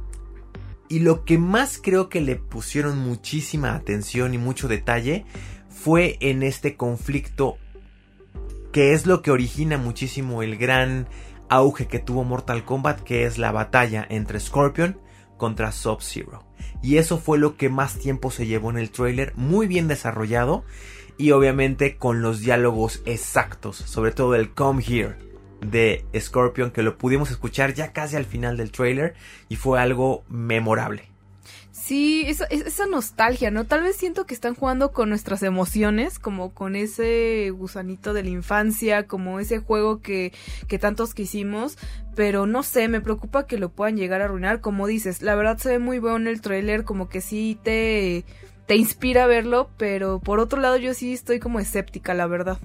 Y lo que más creo que le pusieron muchísima atención y mucho detalle fue en este conflicto que es lo que origina muchísimo el gran auge que tuvo Mortal Kombat, que es la batalla entre Scorpion contra Sub-Zero. Y eso fue lo que más tiempo se llevó en el trailer, muy bien desarrollado y obviamente con los diálogos exactos, sobre todo el Come Here de Scorpion que lo pudimos escuchar ya casi al final del trailer y fue algo memorable. Sí, esa, esa, nostalgia, ¿no? Tal vez siento que están jugando con nuestras emociones, como con ese gusanito de la infancia, como ese juego que, que tantos quisimos, pero no sé, me preocupa que lo puedan llegar a arruinar, como dices, la verdad se ve muy bueno el trailer, como que sí te te inspira a verlo, pero por otro lado yo sí estoy como escéptica, la verdad.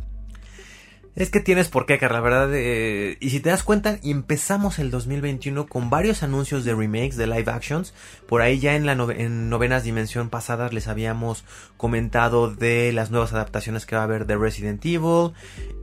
Es que tienes por qué, Carla, la verdad. Eh, y si te das cuenta, empezamos el 2021 con varios anuncios de remakes, de live actions. Por ahí ya en la en novenas dimensión pasadas les habíamos comentado de las nuevas adaptaciones que va a haber de Resident Evil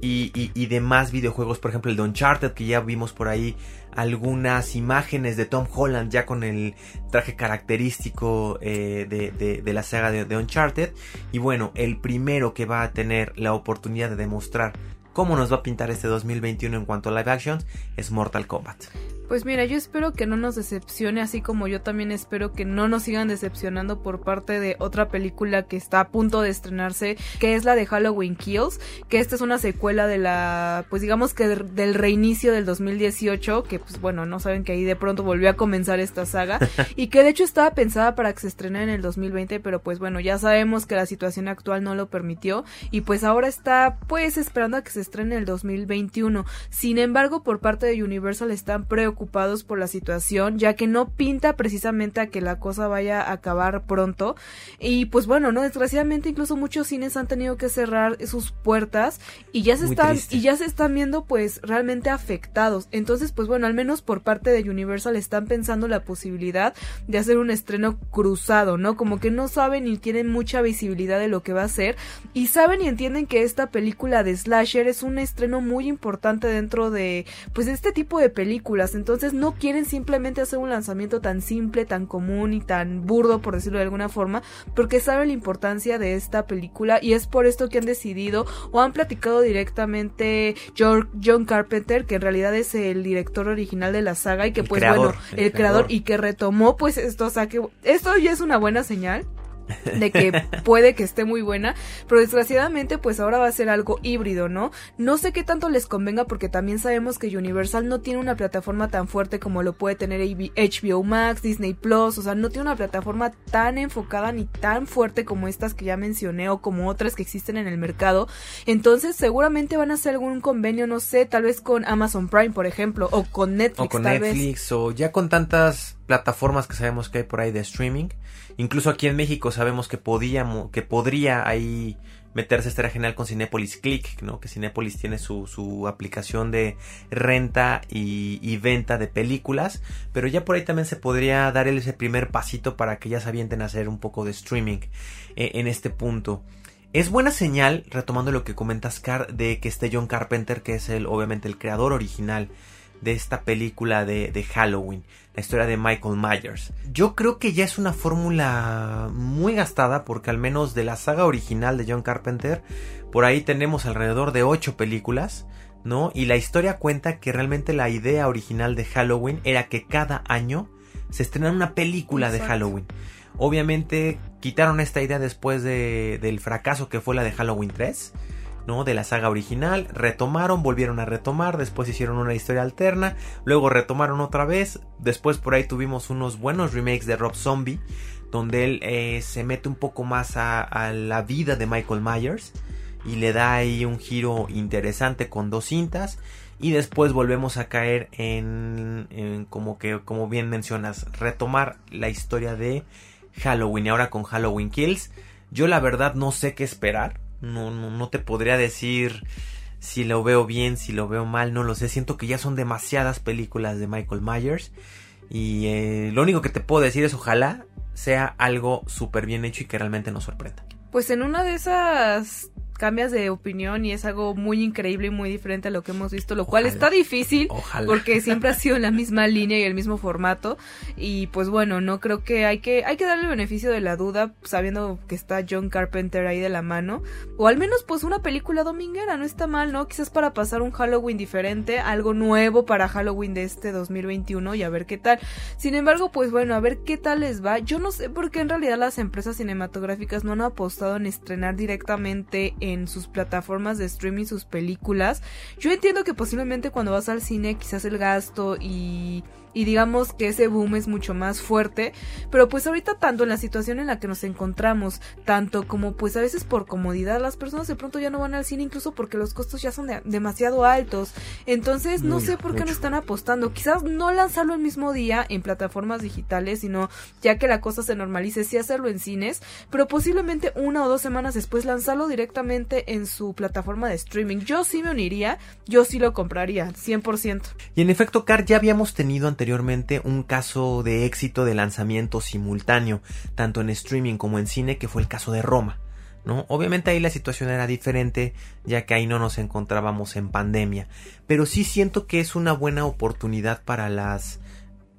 y, y, y de más videojuegos, por ejemplo el de Uncharted, que ya vimos por ahí algunas imágenes de Tom Holland ya con el traje característico eh, de, de, la saga de, de Uncharted. Y bueno, el primero que va a tener la oportunidad de demostrar cómo nos va a pintar este 2021 en cuanto a live actions es Mortal Kombat. Pues mira, yo espero que no nos decepcione, así como yo también espero que no nos sigan decepcionando por parte de otra película que está a punto de estrenarse, que es la de Halloween Kills, que esta es una secuela de la, pues digamos que del reinicio del 2018, que pues bueno, no saben que ahí de pronto volvió a comenzar esta saga, y que de hecho estaba pensada para que se estrenara en el 2020, pero pues bueno, ya sabemos que la situación actual no lo permitió, y pues ahora está pues esperando a que se estrene en el 2021. Sin embargo, por parte de Universal están preocupados preocupados por la situación, ya que no pinta precisamente a que la cosa vaya a acabar pronto. Y pues bueno, no, desgraciadamente incluso muchos cines han tenido que cerrar sus puertas y ya se están y ya se están viendo pues realmente afectados. Entonces, pues bueno, al menos por parte de Universal están pensando la posibilidad de hacer un estreno cruzado, ¿no? Como que no saben ni tienen mucha visibilidad de lo que va a ser y saben y entienden que esta película de slasher es un estreno muy importante dentro de pues de este tipo de películas. Entonces, entonces no quieren simplemente hacer un lanzamiento tan simple, tan común y tan burdo, por decirlo de alguna forma, porque saben la importancia de esta película y es por esto que han decidido o han platicado directamente John Carpenter, que en realidad es el director original de la saga y que pues bueno, el, creador. y que retomó pues esto, o sea que esto ya es una buena señal de que puede que esté muy buena, pero desgraciadamente pues ahora va a ser algo híbrido, ¿no? No sé qué tanto les convenga porque también sabemos que Universal no tiene una plataforma tan fuerte como lo puede tener HBO Max, Disney Plus, o sea, no tiene una plataforma tan enfocada ni tan fuerte como estas que ya mencioné o como otras que existen en el mercado. Entonces, seguramente van a hacer algún convenio, no sé, tal vez con Amazon Prime, por ejemplo, o con Netflix, o con Netflix, o ya con tantas plataformas que sabemos que hay por ahí de streaming. Incluso aquí en México sabemos que que podría ahí meterse estaría genial con Cinepolis Click, ¿no? Que Cinepolis tiene su, su aplicación de renta y, venta de películas, pero ya por ahí también se podría dar ese primer pasito para que ya se avienten a hacer un poco de streaming eh, en este punto. Es buena señal, retomando lo que comentas, Car, de que esté John Carpenter, que es el, obviamente el creador original de esta película de, de Halloween la historia de Michael Myers. Yo creo que ya es una fórmula muy gastada porque al menos de la saga original de John Carpenter, por ahí tenemos alrededor de 8 películas, ¿no? Y la historia cuenta que realmente la idea original de Halloween era que cada año se estrenara una película de Halloween. Obviamente quitaron esta idea después de, del fracaso que fue la de Halloween 3 De la saga original, retomaron, volvieron a retomar, después hicieron una historia alterna, luego retomaron otra vez, después por ahí tuvimos unos buenos remakes de Rob Zombie, donde él eh, se mete un poco más a, la vida de Michael Myers y le da ahí un giro interesante con dos cintas y después volvemos a caer en, en, como que como bien mencionas retomar la historia de Halloween y ahora con Halloween Kills. Yo la verdad no sé qué esperar no, no, no te podría decir si lo veo bien, si lo veo mal, no lo sé. Siento que ya son demasiadas películas de Michael Myers. Y eh, lo único que te puedo decir es ojalá sea algo súper bien hecho y que realmente nos sorprenda. Pues en una de esas cambias de opinión y es algo muy increíble y muy diferente a lo que hemos visto, lo cual está difícil porque siempre ha sido la misma línea y el mismo formato y pues bueno, no creo que hay que hay que darle el beneficio de la duda sabiendo que está John Carpenter ahí de la mano o al menos pues una película dominguera, no está mal, ¿no? Quizás para pasar un Halloween diferente, algo nuevo para Halloween de este 2021 y a ver qué tal. Sin embargo, pues bueno, a ver qué tal les va. Yo no sé por qué en realidad las empresas cinematográficas no han apostado en estrenar directamente en sus plataformas de streaming sus películas. Yo entiendo que posiblemente cuando vas al cine quizás el gasto y y digamos que ese boom es mucho más fuerte, pero pues ahorita tanto en la situación en la que nos encontramos, tanto como pues a veces por comodidad las personas de pronto ya no van al cine incluso porque los costos ya son de- demasiado altos, entonces no Muy, sé por qué no están apostando, quizás no lanzarlo el mismo día en plataformas digitales, sino ya que la cosa se normalice, sí hacerlo en cines, pero posiblemente una o dos semanas después lanzarlo directamente en su plataforma de streaming. Yo sí me uniría, yo sí lo compraría, 100%. Y en efecto, Car, ya habíamos tenido anteriormente un caso de éxito de lanzamiento simultáneo, tanto en streaming como en cine, que fue el caso de Roma. ¿no? Obviamente ahí la situación era diferente, ya que ahí no nos encontrábamos en pandemia. Pero sí siento que es una buena oportunidad para las.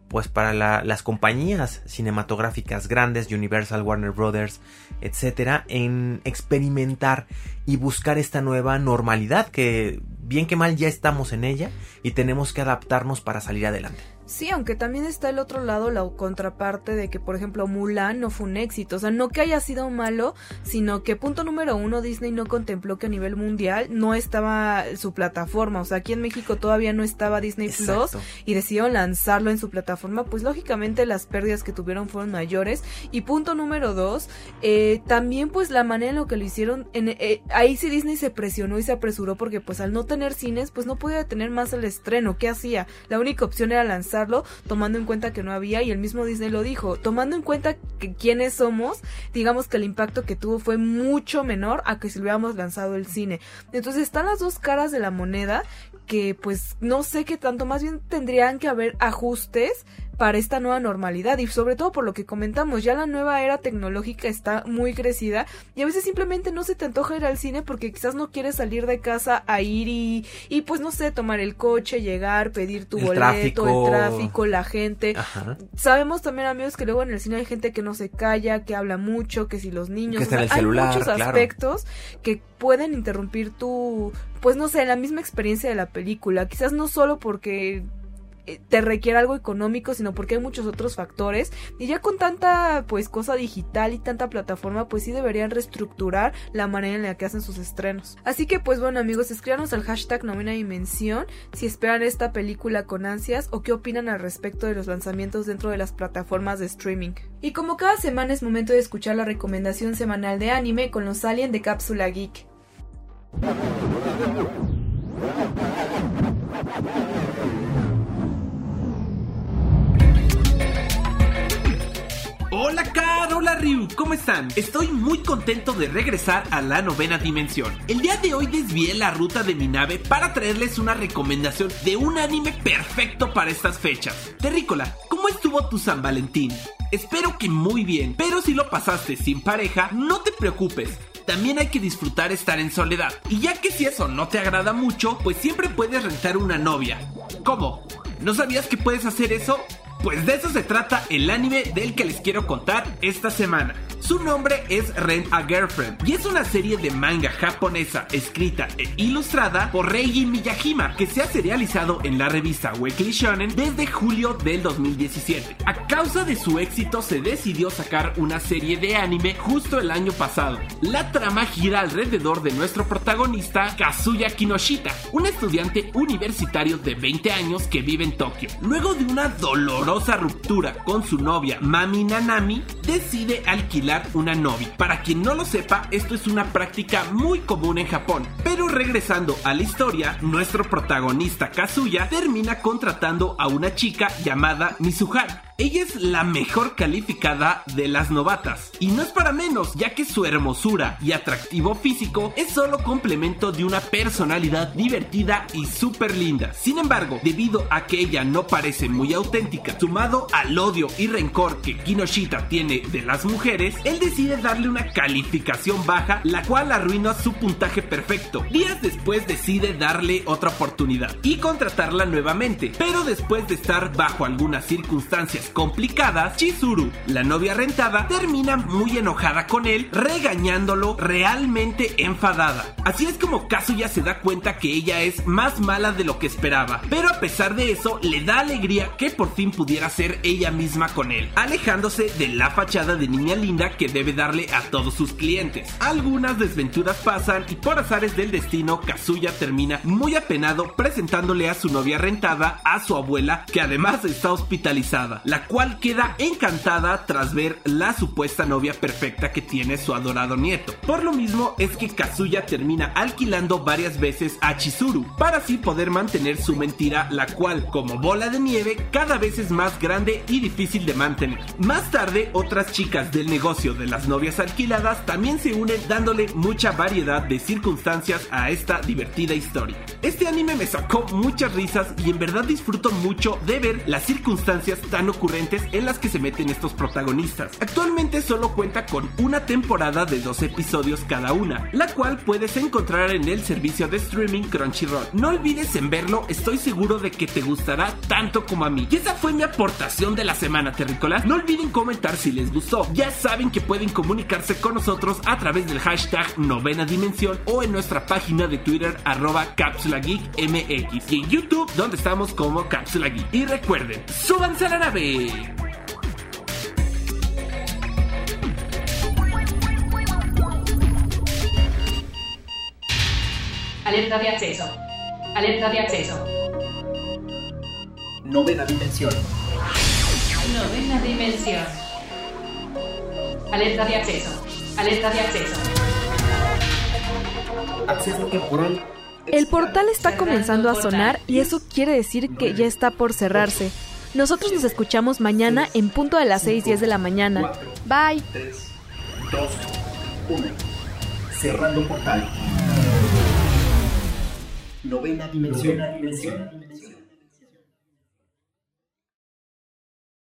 Pues para la- las compañías cinematográficas grandes, Universal, Warner Brothers, etcétera, en experimentar y buscar esta nueva normalidad que bien que mal ya estamos en ella y tenemos que adaptarnos para salir adelante. Sí, aunque también está el otro lado, la contraparte de que, por ejemplo, Mulan no fue un éxito. O sea, no que haya sido malo, sino que, punto número uno, Disney no contempló que a nivel mundial no estaba su plataforma. O sea, aquí en México todavía no estaba Disney Plus y decidieron lanzarlo en su plataforma. Pues lógicamente las pérdidas que tuvieron fueron mayores. Y punto número dos, eh, también pues la manera en lo que lo hicieron, en, eh, ahí sí Disney se presionó y se apresuró porque pues al no tener cines, pues no podía tener más el estreno. ¿Qué hacía? La única opción era tomando en cuenta que no había y el mismo Disney lo dijo, tomando en cuenta que quiénes somos, digamos que el impacto que tuvo fue mucho menor a que si lo hubiéramos lanzado el cine. Entonces están las dos caras de la moneda que pues no sé qué tanto, más bien tendrían que haber ajustes para esta nueva normalidad y sobre todo por lo que comentamos, ya la nueva era tecnológica está muy crecida y a veces simplemente no se te antoja ir al cine porque quizás no quieres salir de casa a ir y, y pues no sé, tomar el coche, llegar, pedir tu El boleto, tráfico. el tráfico, la gente. Ajá. Sabemos también amigos que luego en el cine hay gente que no se calla, que habla mucho, que si los niños, Que en el hay celular, muchos claro. aspectos que pueden interrumpir tu, pues no sé, la misma experiencia de la película, quizás no solo porque eh, te requiere algo económico, sino porque hay muchos otros factores y ya con tanta pues cosa digital y tanta plataforma pues sí deberían reestructurar la manera en la que hacen sus estrenos. Así que pues bueno amigos, escríbanos al hashtag novena dimensión si esperan esta película con ansias o qué opinan al respecto de los lanzamientos dentro de las plataformas de streaming. Y como cada semana es momento de escuchar la recomendación semanal de anime con los aliens de Cápsula Geek. Hola Car, hola Ryu, ¿cómo están? Estoy muy contento de regresar a la novena dimensión. El día de hoy desvié la ruta de mi nave para traerles una recomendación de un anime perfecto para estas fechas. Terrícola, ¿cómo estuvo tu San Valentín? Espero que muy bien, pero si lo pasaste sin pareja, no te preocupes. También hay que disfrutar estar en soledad. Y ya que si eso no te agrada mucho, pues siempre puedes rentar una novia. ¿Cómo? ¿No sabías que puedes hacer eso? Pues de eso se trata el anime del que les quiero contar esta semana. Su nombre es Rent a Girlfriend y es una serie de manga japonesa escrita e ilustrada por Reiji Miyajima que se ha serializado en la revista Weekly Shonen desde julio del 2017. A causa de su éxito se decidió sacar una serie de anime justo el año pasado. La trama gira alrededor de nuestro protagonista Kazuya Kinoshita, un estudiante universitario de 20 años que vive en Tokio. Luego de una dolorosa ruptura con su novia Mami Nanami, decide alquilar una novia. Para quien no lo sepa, esto es una práctica muy común en Japón. Pero regresando a la historia, nuestro protagonista Kazuya termina contratando a una chica llamada Mizuhara. Ella es la mejor calificada de las novatas. Y no es para menos, ya que su hermosura y atractivo físico es solo complemento de una personalidad divertida y súper linda. Sin embargo, debido a que ella no parece muy auténtica, sumado al odio y rencor que Kinoshita tiene de las mujeres, él decide darle una calificación baja, la cual arruina su puntaje perfecto. Días después decide darle otra oportunidad y contratarla nuevamente, pero después de estar bajo algunas circunstancias complicadas, Chizuru, la novia rentada, termina muy enojada con él, regañándolo realmente enfadada. Así es como Kazuya se da cuenta que ella es más mala de lo que esperaba, pero a pesar de eso le da alegría que por fin pudiera ser ella misma con él, alejándose de la fachada de niña linda que debe darle a todos sus clientes. Algunas desventuras pasan y por azares del destino Kazuya termina muy apenado presentándole a su novia rentada a su abuela que además está hospitalizada, cual queda encantada tras ver la supuesta novia perfecta que tiene su adorado nieto. Por lo mismo es que Kazuya termina alquilando varias veces a Chizuru para así poder mantener su mentira, la cual como bola de nieve cada vez es más grande y difícil de mantener. Más tarde otras chicas del negocio de las novias alquiladas también se unen dándole mucha variedad de circunstancias a esta divertida historia. Este anime me sacó muchas risas y en verdad disfruto mucho de ver las circunstancias tan ocurrentes en las que se meten estos protagonistas. Actualmente solo cuenta con una temporada de dos episodios cada una, la cual puedes encontrar en el servicio de streaming Crunchyroll. No olvides en verlo, estoy seguro de que te gustará tanto como a mí. Y esa fue mi aportación de la semana, terrícolas. No olviden comentar si les gustó. Ya saben que pueden comunicarse con nosotros a través del hashtag novena dimensión o en nuestra página de Twitter arroba cápsula geek mx y en YouTube donde estamos como cápsula geek. Y recuerden, súbanse a la nave. Alerta de acceso. Alerta de acceso. Novena dimensión. Novena dimensión. Alerta de acceso. Alerta de acceso. Acceso temporal. El portal está comenzando a sonar y eso quiere decir que ya está por cerrarse. Nosotros nos escuchamos mañana en punto de las 6:10 de la mañana. Bye. 3, 2, 1. Cerrando portal. Novena dimensión.